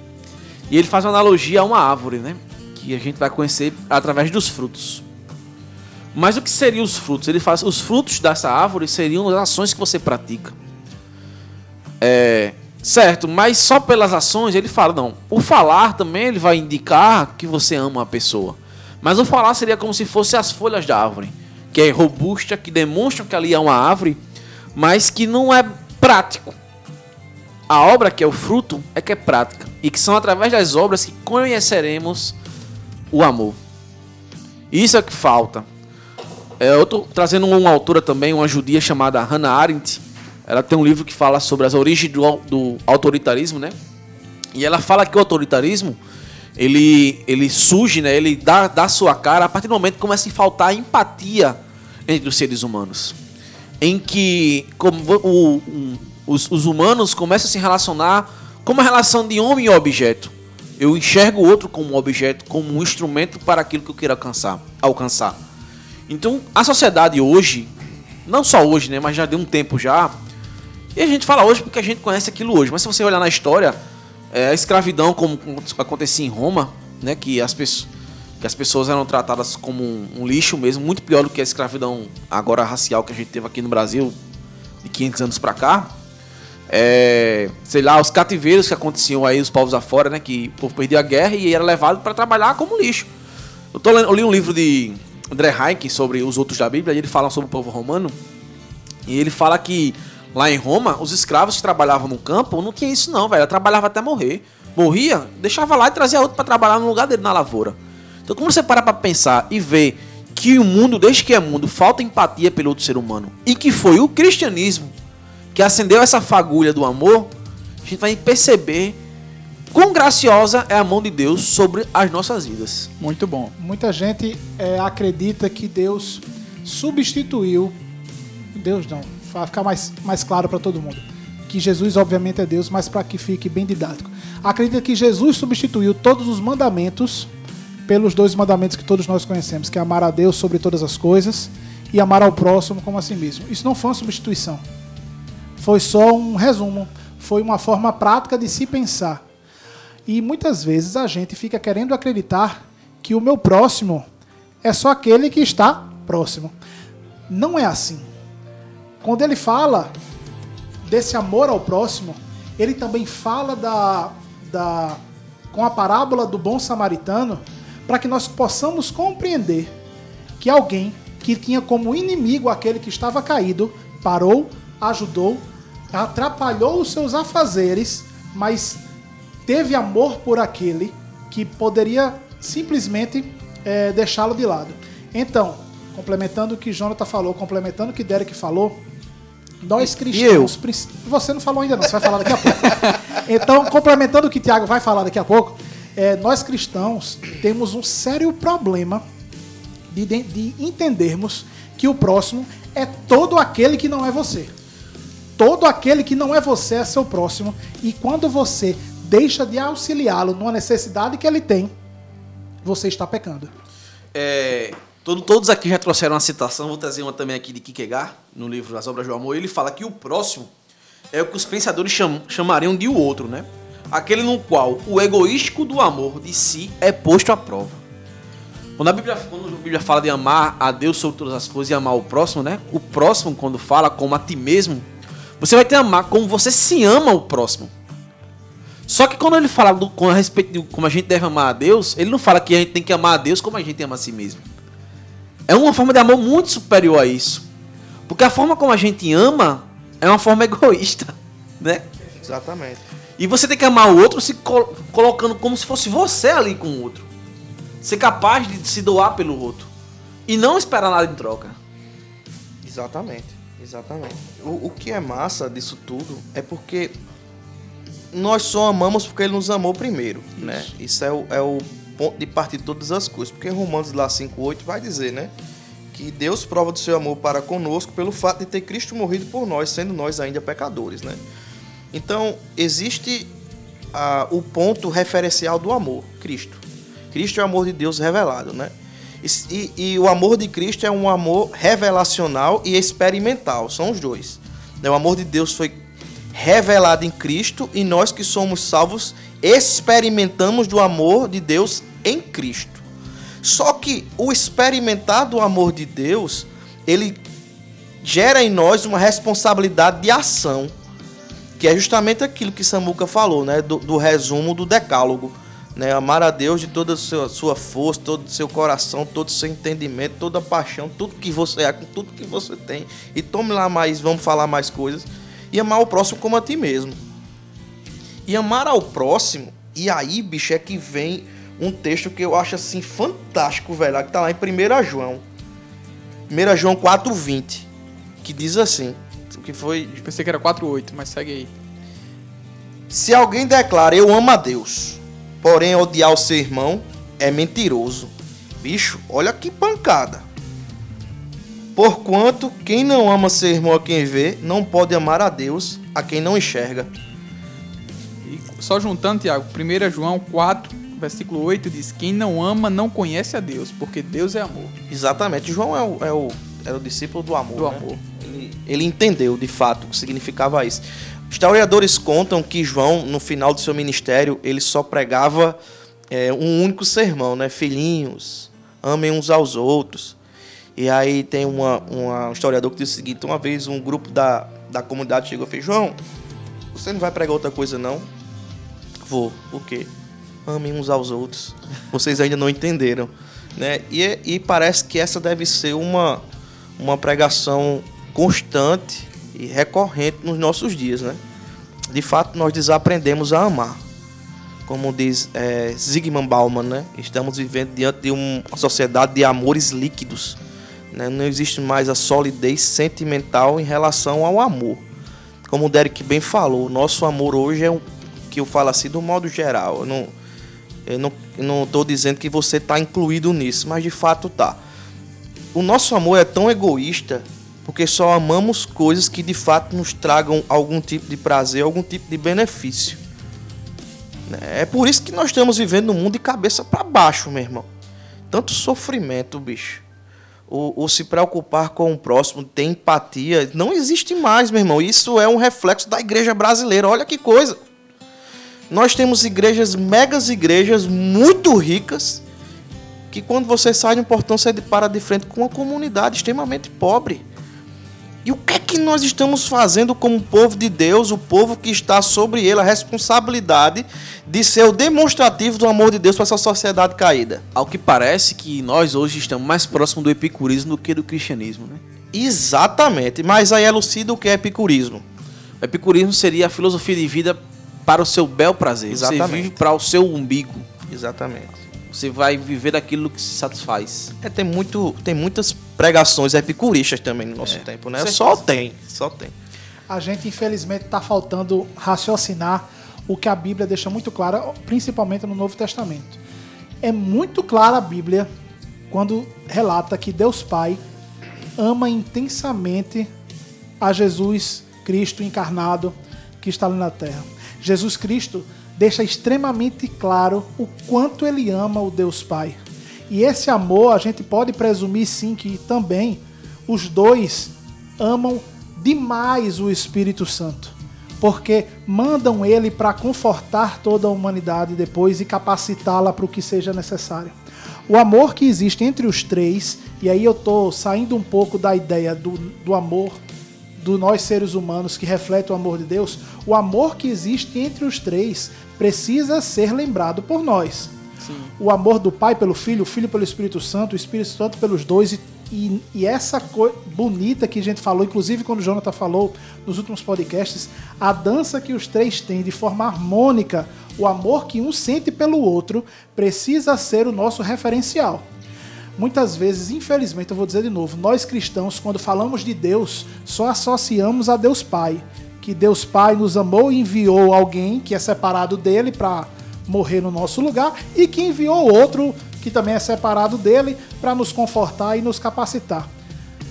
E ele faz uma analogia a uma árvore, né? Que a gente vai conhecer através dos frutos. Mas o que seriam os frutos? Ele faz os frutos dessa árvore seriam as ações que você pratica. É, certo, mas só pelas ações ele fala não. O falar também ele vai indicar que você ama a pessoa. Mas o falar seria como se fosse as folhas da árvore, que é robusta, que demonstram que ali é uma árvore, mas que não é prático. A obra que é o fruto é que é prática e que são através das obras que conheceremos o amor. Isso é que falta. É, eu estou trazendo uma autora também, uma judia chamada Hannah Arendt. Ela tem um livro que fala sobre as origens do, do autoritarismo, né? E ela fala que o autoritarismo ele, ele surge, né? Ele dá, dá sua cara a partir do momento que começa a faltar empatia entre os seres humanos. Em que como, o, o, os, os humanos começam a se relacionar como uma relação de homem e objeto. Eu enxergo o outro como um objeto, como um instrumento para aquilo que eu quero alcançar. alcançar. Então, a sociedade hoje, não só hoje, né, mas já de um tempo já, e a gente fala hoje porque a gente conhece aquilo hoje, mas se você olhar na história, é, a escravidão, como, acontecia em Roma, né, que as pessoas que as pessoas eram tratadas como um, um, lixo mesmo, muito pior do que a escravidão agora racial que a gente teve aqui no Brasil de 500 anos para cá. É, sei lá, os cativeiros que aconteciam aí, os povos afora, né, que o povo perdia a guerra e era levado para trabalhar como lixo. Eu, tô eu li um livro de André Heinck sobre os outros da Bíblia, ele fala sobre o povo romano, e ele fala que lá em Roma, os escravos que trabalhavam no campo não tinha isso não, velho, trabalhava até morrer. Morria, deixava lá e trazia outro para trabalhar no lugar dele na lavoura. Então, como você para para pensar e ver que o mundo, desde que é mundo, falta empatia pelo outro ser humano e que foi o cristianismo que acendeu essa fagulha do amor, a gente vai perceber quão graciosa é a mão de Deus sobre as nossas vidas. Muito bom. Muita gente é, acredita que Deus substituiu. Deus não, vai ficar mais, mais claro para todo mundo. Que Jesus, obviamente, é Deus, mas para que fique bem didático. Acredita que Jesus substituiu todos os mandamentos pelos dois mandamentos que todos nós conhecemos, que é amar a Deus sobre todas as coisas e amar ao próximo como a si mesmo. Isso não foi uma substituição. Foi só um resumo, foi uma forma prática de se pensar. E muitas vezes a gente fica querendo acreditar que o meu próximo é só aquele que está próximo. Não é assim. Quando ele fala desse amor ao próximo, ele também fala da, da com a parábola do bom samaritano, para que nós possamos compreender que alguém que tinha como inimigo aquele que estava caído parou, ajudou, atrapalhou os seus afazeres, mas teve amor por aquele que poderia simplesmente é, deixá-lo de lado. Então, complementando o que Jonathan falou, complementando o que Derek falou, nós cristãos. Você não falou ainda, não, você vai falar daqui a pouco. então, complementando o que Tiago vai falar daqui a pouco, é, nós cristãos temos um sério problema de, de, de entendermos que o próximo é todo aquele que não é você. Todo aquele que não é você é seu próximo. E quando você deixa de auxiliá-lo numa necessidade que ele tem, você está pecando. É, todo, todos aqui já trouxeram uma citação, vou trazer uma também aqui de Kierkegaard, no livro As Obras do Amor. Ele fala que o próximo é o que os pensadores cham, chamariam de o outro, né? aquele no qual o egoístico do amor de si é posto à prova. Quando a Bíblia, quando a Bíblia fala de amar a Deus sobre todas as coisas e amar o próximo, né? O próximo, quando fala como a ti mesmo, você vai ter que amar como você se ama o próximo. Só que quando ele fala do, com a respeito de como a gente deve amar a Deus, ele não fala que a gente tem que amar a Deus como a gente ama a si mesmo. É uma forma de amor muito superior a isso. Porque a forma como a gente ama é uma forma egoísta, né? Exatamente. E você tem que amar o outro se col colocando como se fosse você ali com o outro. Ser capaz de se doar pelo outro. E não esperar nada em troca. Exatamente, exatamente. O, o que é massa disso tudo é porque nós só amamos porque ele nos amou primeiro, Isso. né? Isso é o, é o ponto de partida de todas as coisas. Porque Romanos lá 5,8 vai dizer, né? Que Deus prova do seu amor para conosco pelo fato de ter Cristo morrido por nós, sendo nós ainda pecadores, né? Então, existe ah, o ponto referencial do amor, Cristo. Cristo é o amor de Deus revelado, né? E, e, e, o amor de Cristo é um amor revelacional e experimental, são os dois. O amor de Deus foi revelado em Cristo e nós que somos salvos experimentamos do amor de Deus em Cristo. Só que o experimentar do amor de Deus, ele gera em nós uma responsabilidade de ação que é justamente aquilo que Samuca falou, né, do, do resumo do decálogo. Né, amar a Deus de toda a sua, sua força, todo o seu coração, todo o seu entendimento, toda a paixão, tudo que você é, com tudo que você tem. E tome lá mais, vamos falar mais coisas. E amar o próximo como a ti mesmo. E amar ao próximo, e aí, bicho, é que vem um texto que eu acho assim fantástico, velho, que tá lá em 1 João. 1 João 4,20, que diz assim: que foi. Pensei que era 4-8, mas segue aí. Se alguém declara eu amo a Deus, porém odiar o seu irmão é mentiroso. Bicho, olha que pancada. Porquanto quem não ama seu irmão a quem vê, não pode amar a Deus a quem não enxerga. E só juntando, Tiago, 1 João 4, versículo 8 diz: Quem não ama não conhece a Deus, porque Deus é amor. Exatamente. João é o, é o, era o discípulo do amor. Do né? amor. Ele, ele entendeu de fato o que significava isso. Historiadores contam que João, no final do seu ministério, ele só pregava é, um único sermão, né? Filhinhos, amem uns aos outros. E aí tem uma, uma- um historiador que diz o seguinte: uma vez um grupo da, da comunidade chegou e fez: João, você não vai pregar outra coisa não? Vou. O quê? Amem uns aos outros. Vocês ainda não entenderam. Né? E, e parece que essa deve ser uma, uma pregação constante e recorrente nos nossos dias. Né? De fato, nós desaprendemos a amar. Como diz é, Zygmunt Bauman, né? estamos vivendo diante de um- uma sociedade de amores líquidos. Né? Não existe mais a solidez sentimental em relação ao amor. Como o Derek bem falou, o nosso amor hoje é um que eu falo assim do modo geral. Eu não, eu não, eu não dizendo que você está incluído nisso, mas de fato tá. O nosso amor é tão egoísta porque só amamos coisas que de fato nos tragam algum tipo de prazer, algum tipo de benefício. É por isso que nós estamos vivendo num mundo de cabeça para baixo, meu irmão. Tanto sofrimento, bicho. O, o se preocupar com o próximo, ter empatia, não existe mais, meu irmão. Isso é um reflexo da igreja brasileira. Olha que coisa. Nós temos igrejas, megas igrejas, muito ricas, que quando você sai de um portão, você para de frente com uma comunidade extremamente pobre. E o que é que nós estamos fazendo como povo de Deus, o povo que está sobre ele a responsabilidade de ser o demonstrativo do amor de Deus para essa sociedade caída? Ao que parece que nós hoje estamos mais próximos do epicurismo do que do cristianismo, né? Exatamente, mas aí elucida o que é epicurismo. O epicurismo seria a filosofia de vida para o seu bel prazer. Você Exatamente. vive para o seu umbigo. Exatamente. Você vai viver daquilo que se satisfaz. É, tem, muito, tem muitas pregações epicuristas também no nosso tempo, né? Só tem, só tem. A gente, infelizmente, está faltando raciocinar o que a Bíblia deixa muito claro, principalmente no Novo Testamento. É muito clara a Bíblia quando relata que Deus Pai ama intensamente a Jesus Cristo encarnado que está ali na terra. Jesus Cristo deixa extremamente claro o quanto ele ama o Deus Pai. E esse amor, a gente pode presumir sim que também os dois amam demais o Espírito Santo, porque mandam ele para confortar toda a humanidade depois e capacitá-la para o que seja necessário. O amor que existe entre os três, e aí eu tô saindo um pouco da ideia do, do amor do nós seres humanos que reflete o amor de Deus, o amor que existe entre os três precisa ser lembrado por nós. O amor do Pai pelo Filho, o Filho pelo Espírito Santo, o Espírito Santo pelos dois. E, e, e essa coisa bonita que a gente falou, inclusive quando o Jonathan falou nos últimos podcasts, a dança que os três têm de forma harmônica, o amor que um sente pelo outro, precisa ser o nosso referencial. Muitas vezes, infelizmente, eu vou dizer de novo, nós cristãos, quando falamos de Deus, só associamos a Deus Pai. Que Deus Pai nos amou e enviou alguém que é separado dele para morrer no nosso lugar e que enviou outro que também é separado dele para nos confortar e nos capacitar.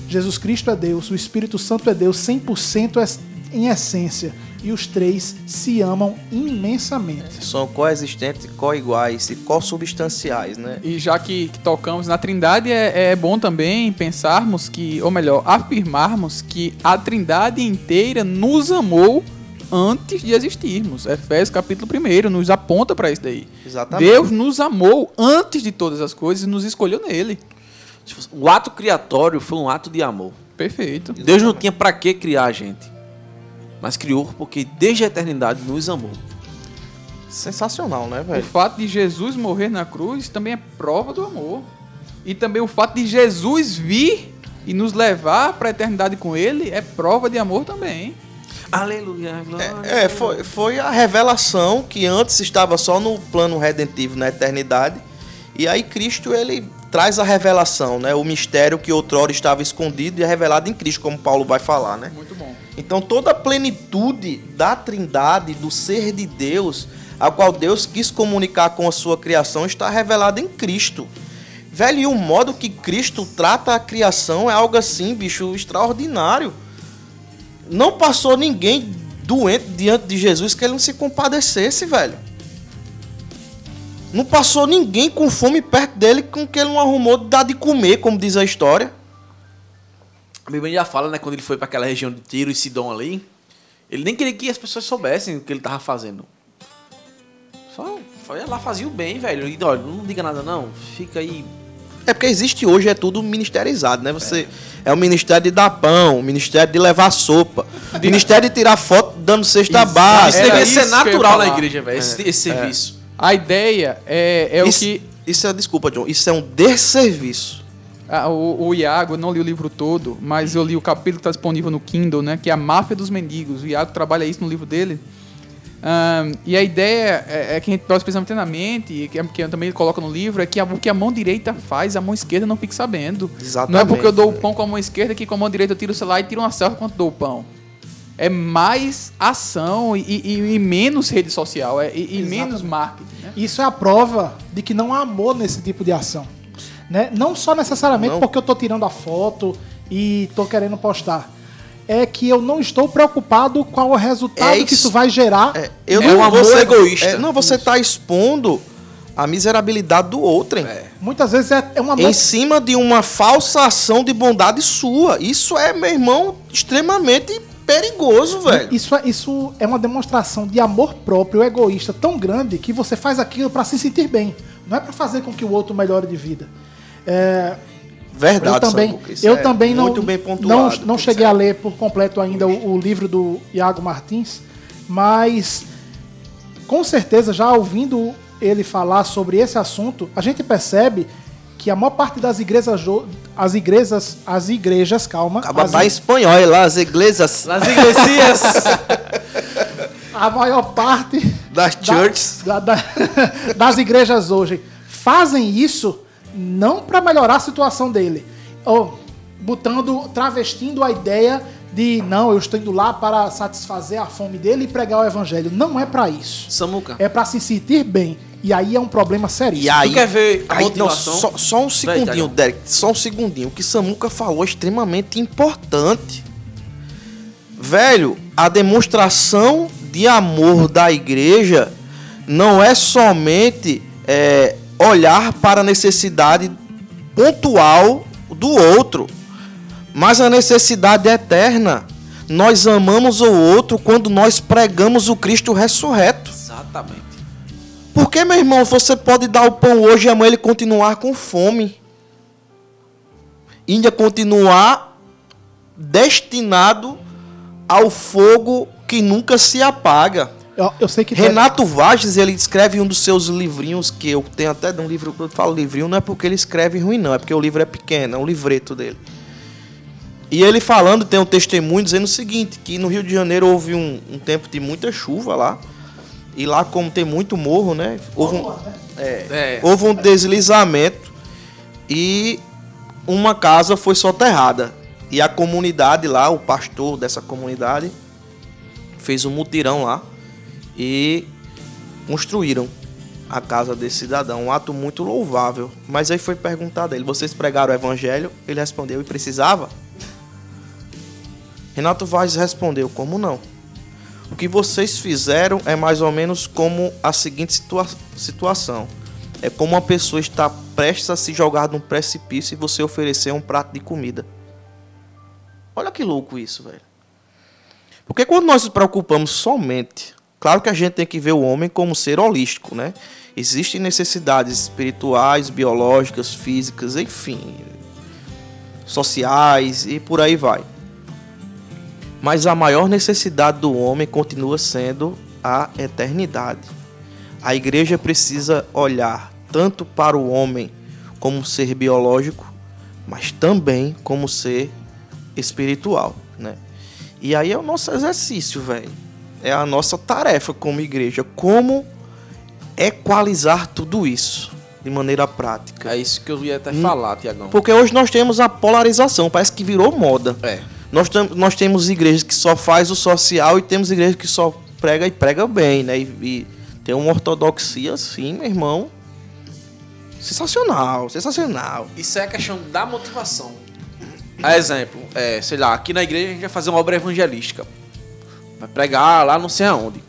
Jesus Cristo é Deus, o Espírito Santo é Deus 100% es- em essência e os três se amam imensamente. São coexistentes, co-iguais e co-substanciais, né? E já que, que tocamos na Trindade, é, é bom também pensarmos que, ou melhor, afirmarmos que a Trindade inteira nos amou antes de existirmos. Efésios capítulo 1 nos aponta para isso daí. Exatamente. Deus nos amou antes de todas as coisas e nos escolheu nele. O ato criatório foi um ato de amor. Perfeito. Deus não tinha para que criar a gente, mas criou porque desde a eternidade nos amou. Sensacional, né, O velho? fato de Jesus morrer na cruz também é prova do amor. E também o fato de Jesus vir e nos levar para a eternidade com ele é prova de amor também. Aleluia, glória. É, foi, foi a revelação que antes estava só no plano redentivo na eternidade. E aí Cristo ele traz a revelação, né? O mistério que outrora estava escondido e é revelado em Cristo, como Paulo vai falar, né? Muito bom. Então toda a plenitude da Trindade, do ser de Deus, a qual Deus quis comunicar com a sua criação, está revelada em Cristo. Velho, e o modo que Cristo trata a criação é algo assim, bicho, extraordinário. Não passou ninguém doente diante de Jesus que ele não se compadecesse, velho. Não passou ninguém com fome perto dele com que ele não arrumou de dar de comer, como diz a história. A Bíblia já fala, né, quando ele foi para aquela região de Tiro e Sidom ali, ele nem queria que as pessoas soubessem o que ele tava fazendo. Só foi lá, fazia o bem, velho. E olha, não diga nada não, fica aí. É porque existe hoje, é tudo ministerizado, né? Você é, o ministério de dar pão, o ministério de levar sopa, o ministério de tirar foto dando cesta Isso, básica. Isso isso ser natural na igreja, velho, esse, esse serviço. A ideia é, é o isso, que. isso é, desculpa, John, isso é um desserviço. Ah, o, o Iago, eu não li o livro todo, mas eu li o capítulo que está disponível no Kindle, né? Que é a máfia dos mendigos. O Iago trabalha isso no livro dele. Ahn, e a ideia é, é que a gente, nós precisamos ter na mente, e que, que eu também coloca no livro, é que a- o que a mão direita faz, a mão esquerda não fique sabendo. Exatamente. Não é porque eu dou o pão com a mão esquerda que com a mão direita eu tiro o celular e tiro uma selfie quando dou o pão. É mais ação e, e- e menos rede social, é, e, e menos marketing. Né? Isso é a prova de que não há amor nesse tipo de ação. Né? Não só necessariamente Não. porque eu tô tirando a foto e tô querendo postar. É que eu não estou preocupado com o resultado É que isso. isso vai gerar. É, eu É não- um amor você- egoísta. é, não, você está expondo a miserabilidade do outro, hein? Muitas vezes é, é um amor Em cima de uma falsa ação de bondade sua. Isso é, meu irmão, extremamente perigoso, velho. Isso é, isso é uma demonstração de amor próprio egoísta tão grande que você faz aquilo para se sentir bem. Não é para fazer com que o outro melhore de vida. É, Verdade, eu também, eu é também não, não, não cheguei a ler por completo ainda o, o livro do Iago Martins, mas com certeza já ouvindo ele falar sobre esse assunto, a gente percebe que a maior parte das igrejas, as igrejas, as igrejas, calma, Acaba as espanhol, lá, as igrejas Nas iglesias. a maior parte das da- churches. da- da- das igrejas hoje fazem isso não para melhorar a situação dele, ou botando, travestindo a ideia de não, eu estou indo lá para satisfazer a fome dele e pregar o evangelho. Não é para isso. Samuca. É para se sentir bem. E aí é um problema sério. E aí, quer ver a aí, não, motivação? só, só um segundinho. Derek. Só um segundinho. O que Samuca falou é extremamente importante. Velho, a demonstração de amor da igreja não é somente é, olhar para a necessidade pontual do outro, mas a necessidade eterna. Nós amamos o outro quando nós pregamos o Cristo ressurreto. Exatamente. Porque, meu irmão, você pode dar o pão hoje e amanhã ele continuar com fome. Ainda continuar destinado ao fogo que nunca se apaga. Eu, eu Renato Vages, ele escreve um dos seus livrinhos, que eu tenho até um livro, eu falo livrinho, não é porque ele escreve ruim, não, é porque o livro é pequeno, é um livreto dele. E ele falando, tem um testemunho dizendo o seguinte, que no Rio de Janeiro houve um, um tempo de muita chuva lá, e lá como tem muito morro, né, houve um, É. houve um deslizamento e uma casa foi soterrada. E a comunidade lá, o pastor dessa comunidade, fez um mutirão lá e construíram a casa desse cidadão. Um ato muito louvável. Mas aí foi perguntado a ele: vocês pregaram o evangelho? Ele respondeu: e precisava? Renato Vaz respondeu: como não? Que vocês fizeram é mais ou menos como a seguinte situa situação. É como uma pessoa está prestes a se jogar num precipício e você oferecer um prato de comida. Olha que louco isso, velho. Porque quando nós nos preocupamos somente, claro que a gente tem que ver o homem como ser holístico, né? Existem necessidades espirituais, biológicas, físicas, enfim, sociais e por aí vai. Mas a maior necessidade do homem continua sendo a eternidade. A igreja precisa olhar tanto para o homem como ser biológico, mas também como ser espiritual, né? E aí é o nosso exercício, velho. É a nossa tarefa como igreja, como equalizar tudo isso de maneira prática. É isso que eu ia até falar, Tiagão. Porque hoje nós temos a polarização, parece que virou moda. É. Nós, nós temos igrejas que só faz o social e temos igrejas que só prega e prega bem, né? E, e tem uma ortodoxia assim, meu irmão. Sensacional, sensacional. Isso é questão da motivação. A exemplo, é, sei lá, aqui na igreja a gente vai fazer uma obra evangelística. Vai pregar lá não sei aonde.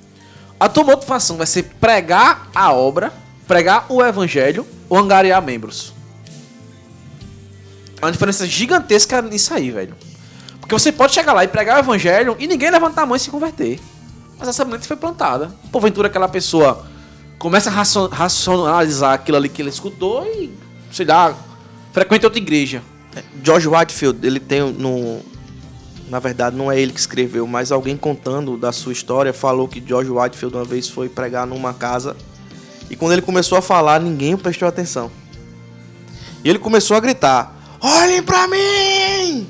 A tua motivação vai ser pregar a obra, pregar o evangelho ou angariar membros. É uma diferença gigantesca nisso aí, velho. Porque você pode chegar lá e pregar o evangelho e ninguém levantar a mão e se converter. Mas essa semente foi plantada. Porventura aquela pessoa começa a racio- racionalizar aquilo ali que ele escutou e, sei lá, frequenta outra igreja. George Whitefield, ele tem no. Na verdade, não é ele que escreveu, mas alguém contando da sua história falou que George Whitefield uma vez foi pregar numa casa e quando ele começou a falar, ninguém prestou atenção. E ele começou a gritar: Olhem pra mim!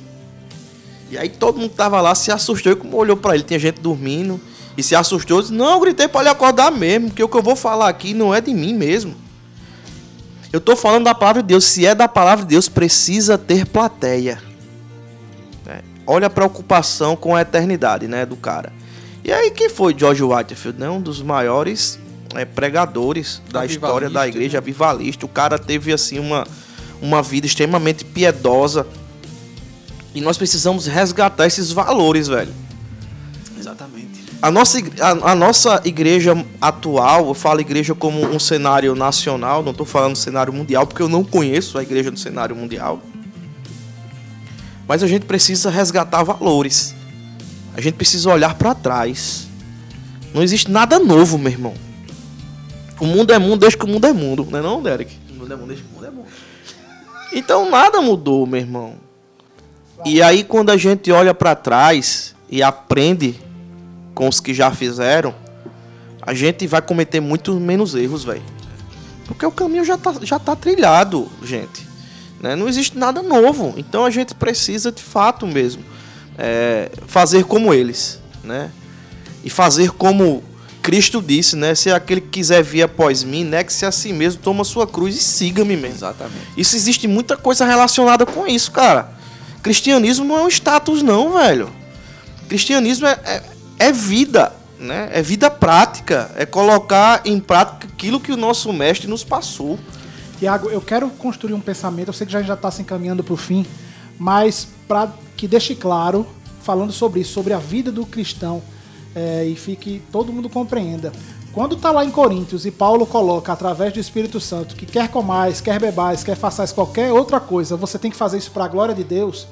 E aí todo mundo que tava lá se assustou e como olhou pra ele, tinha gente dormindo e se assustou, disse: "Não, eu gritei pra ele acordar mesmo, porque o que eu vou falar aqui não é de mim mesmo. Eu tô falando da palavra de Deus. Se é da palavra de Deus, precisa ter plateia. É, Olha a preocupação com a eternidade, né, do cara. E aí quem foi George Whitefield, né? Um dos maiores é, pregadores da história da Avivalista, igreja, né? avivalista. O cara teve assim uma uma vida extremamente piedosa. E nós precisamos resgatar esses valores, velho. Exatamente. A nossa, igre- a, a nossa igreja atual, eu falo igreja como um cenário nacional, não estou falando cenário mundial, porque eu não conheço a igreja no cenário mundial. Mas a gente precisa resgatar valores. A gente precisa olhar para trás. Não existe nada novo, meu irmão. O mundo é mundo desde que o mundo é mundo, não é não, Derek? O mundo é bom, deixa o mundo é bom. Então nada mudou, meu irmão. E aí quando a gente olha pra trás e aprende com os que já fizeram, a gente vai cometer muito menos erros, velho. Porque o caminho já tá, já tá trilhado, gente. Né? Não existe nada novo. Então a gente precisa de fato mesmo é, fazer como eles, né? E fazer como Cristo disse, né? Se aquele que quiser vir após mim, negue-se a si mesmo, toma sua cruz e siga-me mesmo. Exatamente. Isso existe muita coisa relacionada com isso, cara. Cristianismo não é um status, não, velho. Cristianismo é, é, é vida, né? É vida prática. É colocar em prática aquilo que o nosso mestre nos passou. Tiago, eu quero construir um pensamento, eu sei que já já está se encaminhando para o fim, mas para que deixe claro, falando sobre isso, sobre a vida do cristão, é, e fique todo mundo compreenda. Quando está lá em Coríntios e Paulo coloca através do Espírito Santo que quer comais, quer bebais, quer façais qualquer outra coisa, você tem que fazer isso para a glória de Deus.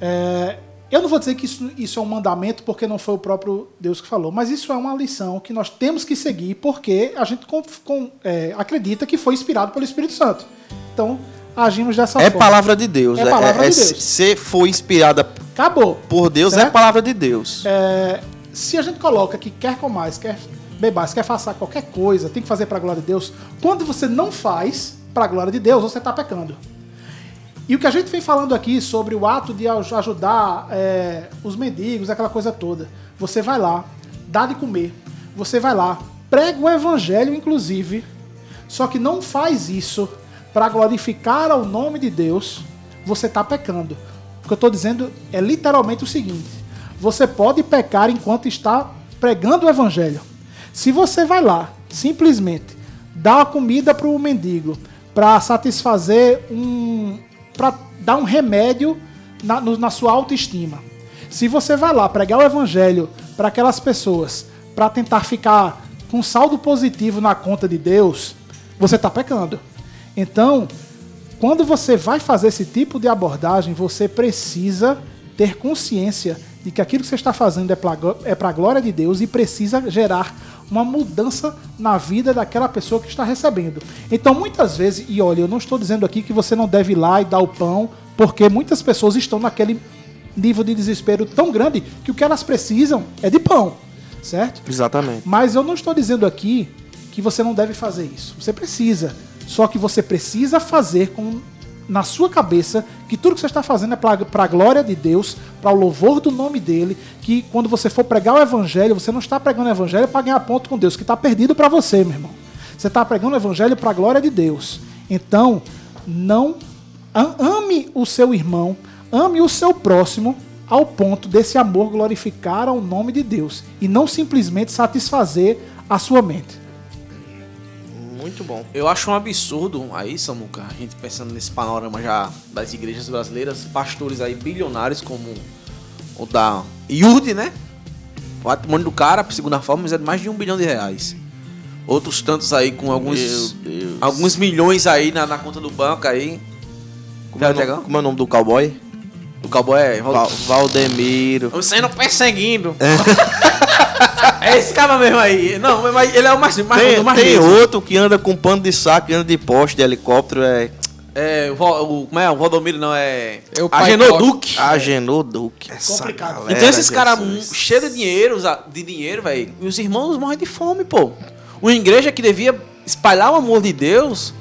É, eu não vou dizer que isso, isso é um mandamento porque não foi o próprio Deus que falou, mas isso é uma lição que nós temos que seguir porque a gente com- com- é, acredita que foi inspirado pelo Espírito Santo. Então, agimos dessa É forma. palavra de Deus. É palavra de Deus. Se for inspirada Acabou. por Deus, é Certo? palavra de Deus. É, se a gente coloca que quer comais, quer bebais, quer fazer qualquer coisa, tem que fazer para a glória de Deus, quando você não faz para a glória de Deus, você está pecando. E o que a gente vem falando aqui sobre o ato de aj- ajudar é, os mendigos, aquela coisa toda, você vai lá, dá de comer, você vai lá, prega o evangelho, inclusive, só que não faz isso para glorificar ao nome de Deus, você está pecando. O que eu estou dizendo é literalmente o seguinte: você pode pecar enquanto está pregando o evangelho. Se você vai lá, simplesmente, dar a comida para o mendigo, para satisfazer um. para dar um remédio na, na sua autoestima. Se você vai lá pregar o evangelho para aquelas pessoas, para tentar ficar com saldo positivo na conta de Deus, você está pecando. Então, quando você vai fazer esse tipo de abordagem, você precisa ter consciência de que aquilo que você está fazendo é para a glória de Deus e precisa gerar uma mudança na vida daquela pessoa que está recebendo. Então, muitas vezes, e olha, eu não estou dizendo aqui que você não deve ir lá e dar o pão, porque muitas pessoas estão naquele nível de desespero tão grande que o que elas precisam é de pão, certo? Exatamente. Mas eu não estou dizendo aqui que você não deve fazer isso. Você precisa. Só que você precisa fazer com na sua cabeça que tudo que você está fazendo é para a glória de Deus, para o louvor do nome dele, que quando você for pregar o evangelho, você não está pregando o evangelho para ganhar ponto com Deus, que está perdido para você, meu irmão. Você está pregando o evangelho para a glória de Deus. Então, não ame o seu irmão, ame o seu próximo ao ponto desse amor glorificar ao nome de Deus e não simplesmente satisfazer a sua mente. Muito bom. Eu acho um absurdo aí, Samuca, a gente pensando nesse panorama já das igrejas brasileiras, pastores aí bilionários como o da Yudi, né? O patrimônio do cara, segunda forma, é de mais de um bilhão de reais. Outros tantos aí com alguns, alguns milhões aí na, na conta do banco aí. Como é, o Vai nome, como é o nome do cowboy? O cowboy é... Val- Valdemiro. Estamos saindo perseguindo. é esse cara mesmo aí. Não, mas ele é o mais, mais, Tem, mais tem outro que anda com pano de saco, que anda de poste, de helicóptero, é É, o, o, como é? O Valdomiro não é. É o pai Agenor. Duque. Agenor Duque. Essa Complicado. galera, Então esses caras cheios de dinheiro, de dinheiro, velho. E os irmãos morrem de fome, pô. Uma igreja que devia espalhar o amor de Deus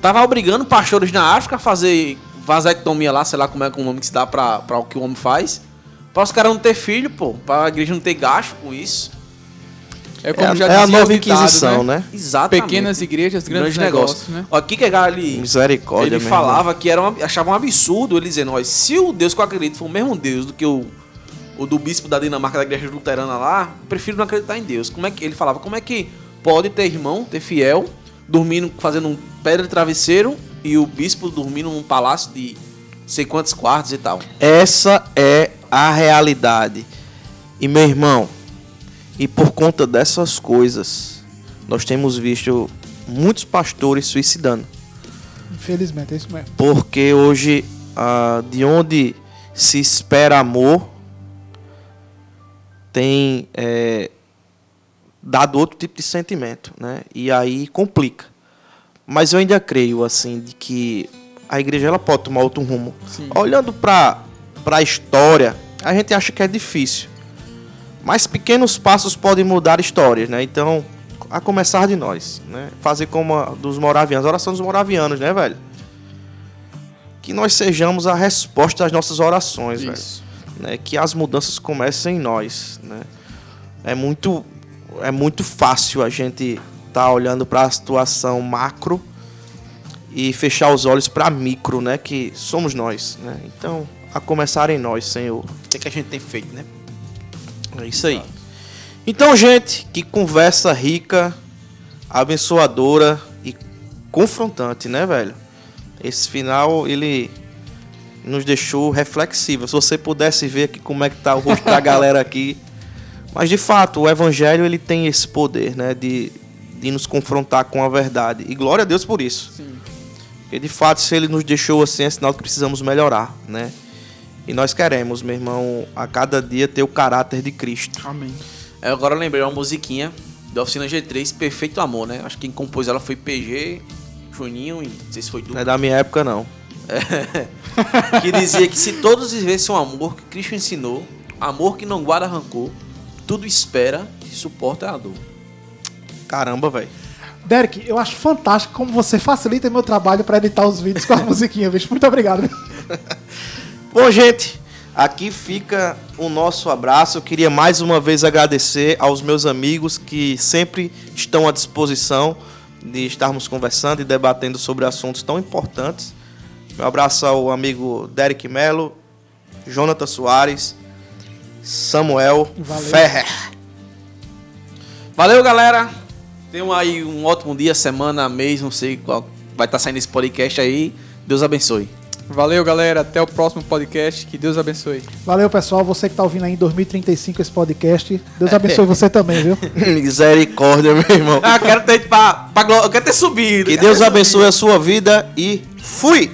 tava obrigando pastores na África a fazer vasectomia lá, sei lá como é que o nome que se dá pra, pra o que o homem faz. Pra os caras não ter filho, pô. Pra igreja não ter gasto com isso. É como É, a- já é a o nova Inquisição, né? Exatamente. Pequenas igrejas, grandes Grande negócios, né? Ó, Aqui que ele, Misericórdia, ele meu falava que era um, achava um absurdo ele dizendo, ó, se o Deus que eu acredito for o mesmo Deus do que o, o do bispo da Dinamarca da igreja luterana lá, eu prefiro não acreditar em Deus. Como é que ele falava? Como é que pode ter irmão, ter fiel, dormindo, fazendo um pedra de travesseiro e o bispo dormindo num palácio de sei quantos quartos e tal? Essa é a realidade. E meu irmão, e por conta dessas coisas, nós temos visto muitos pastores suicidando. Infelizmente, é isso mesmo. Porque hoje, ah, de onde se espera amor, tem é, dado outro tipo de sentimento, né? E aí complica. Mas eu ainda creio, assim, de que a igreja ela pode tomar outro rumo. Sim. Olhando para a história, a gente acha que é difícil. Mas pequenos passos podem mudar histórias, né? Então, a começar de nós, né? Fazer como a dos moravianos, a oração dos moravianos, né, velho? Que nós sejamos a resposta às nossas orações, velho Isso. né, que as mudanças comecem em nós, né? É muito é muito fácil a gente estar olhando para a situação macro e fechar os olhos para micro, né, que somos nós, né? Então, a começar em nós, Senhor. O que, é que a gente tem feito, né? É isso aí. Então, gente, que conversa rica, abençoadora e confrontante, né, velho? Esse final, ele nos deixou reflexivo. Se você pudesse ver aqui como é que tá o rosto da galera aqui. Mas, de fato, o evangelho, ele tem esse poder, né, de, de nos confrontar com a verdade. E glória a Deus por isso. Sim. Porque, de fato, se ele nos deixou assim, é sinal que precisamos melhorar, né? E nós queremos, meu irmão, a cada dia ter o caráter de Cristo. Amém. É, agora eu lembrei uma musiquinha da Oficina G3, Perfeito Amor, né? Acho que quem compôs ela foi PG, Juninho e não sei se foi Não Duque. é da minha época, não. que dizia que se todos vivessem o amor que Cristo ensinou, amor que não guarda rancor, tudo espera e suporta a dor. Caramba, velho. Derek, eu acho fantástico como você facilita meu trabalho pra editar os vídeos com a musiquinha, bicho. Muito obrigado. Bom, gente, aqui fica o nosso abraço. Eu queria mais uma vez agradecer aos meus amigos que sempre estão à disposição de estarmos conversando e debatendo sobre assuntos tão importantes. Meu abraço ao amigo Derek Melo, Jonathan Soares, Samuel Valeu. Ferrer. Valeu, galera! Tenham aí um ótimo dia, semana, mês, não sei qual vai estar saindo esse podcast aí. Deus abençoe. Valeu, galera. Até o próximo podcast. Que Deus abençoe. Valeu, pessoal. Você que tá ouvindo aí em 2035 esse podcast. Deus abençoe você também, viu? Misericórdia, meu irmão. Ah, eu quero ter, pra, pra, eu quero ter subido. Que Deus abençoe a sua vida e fui!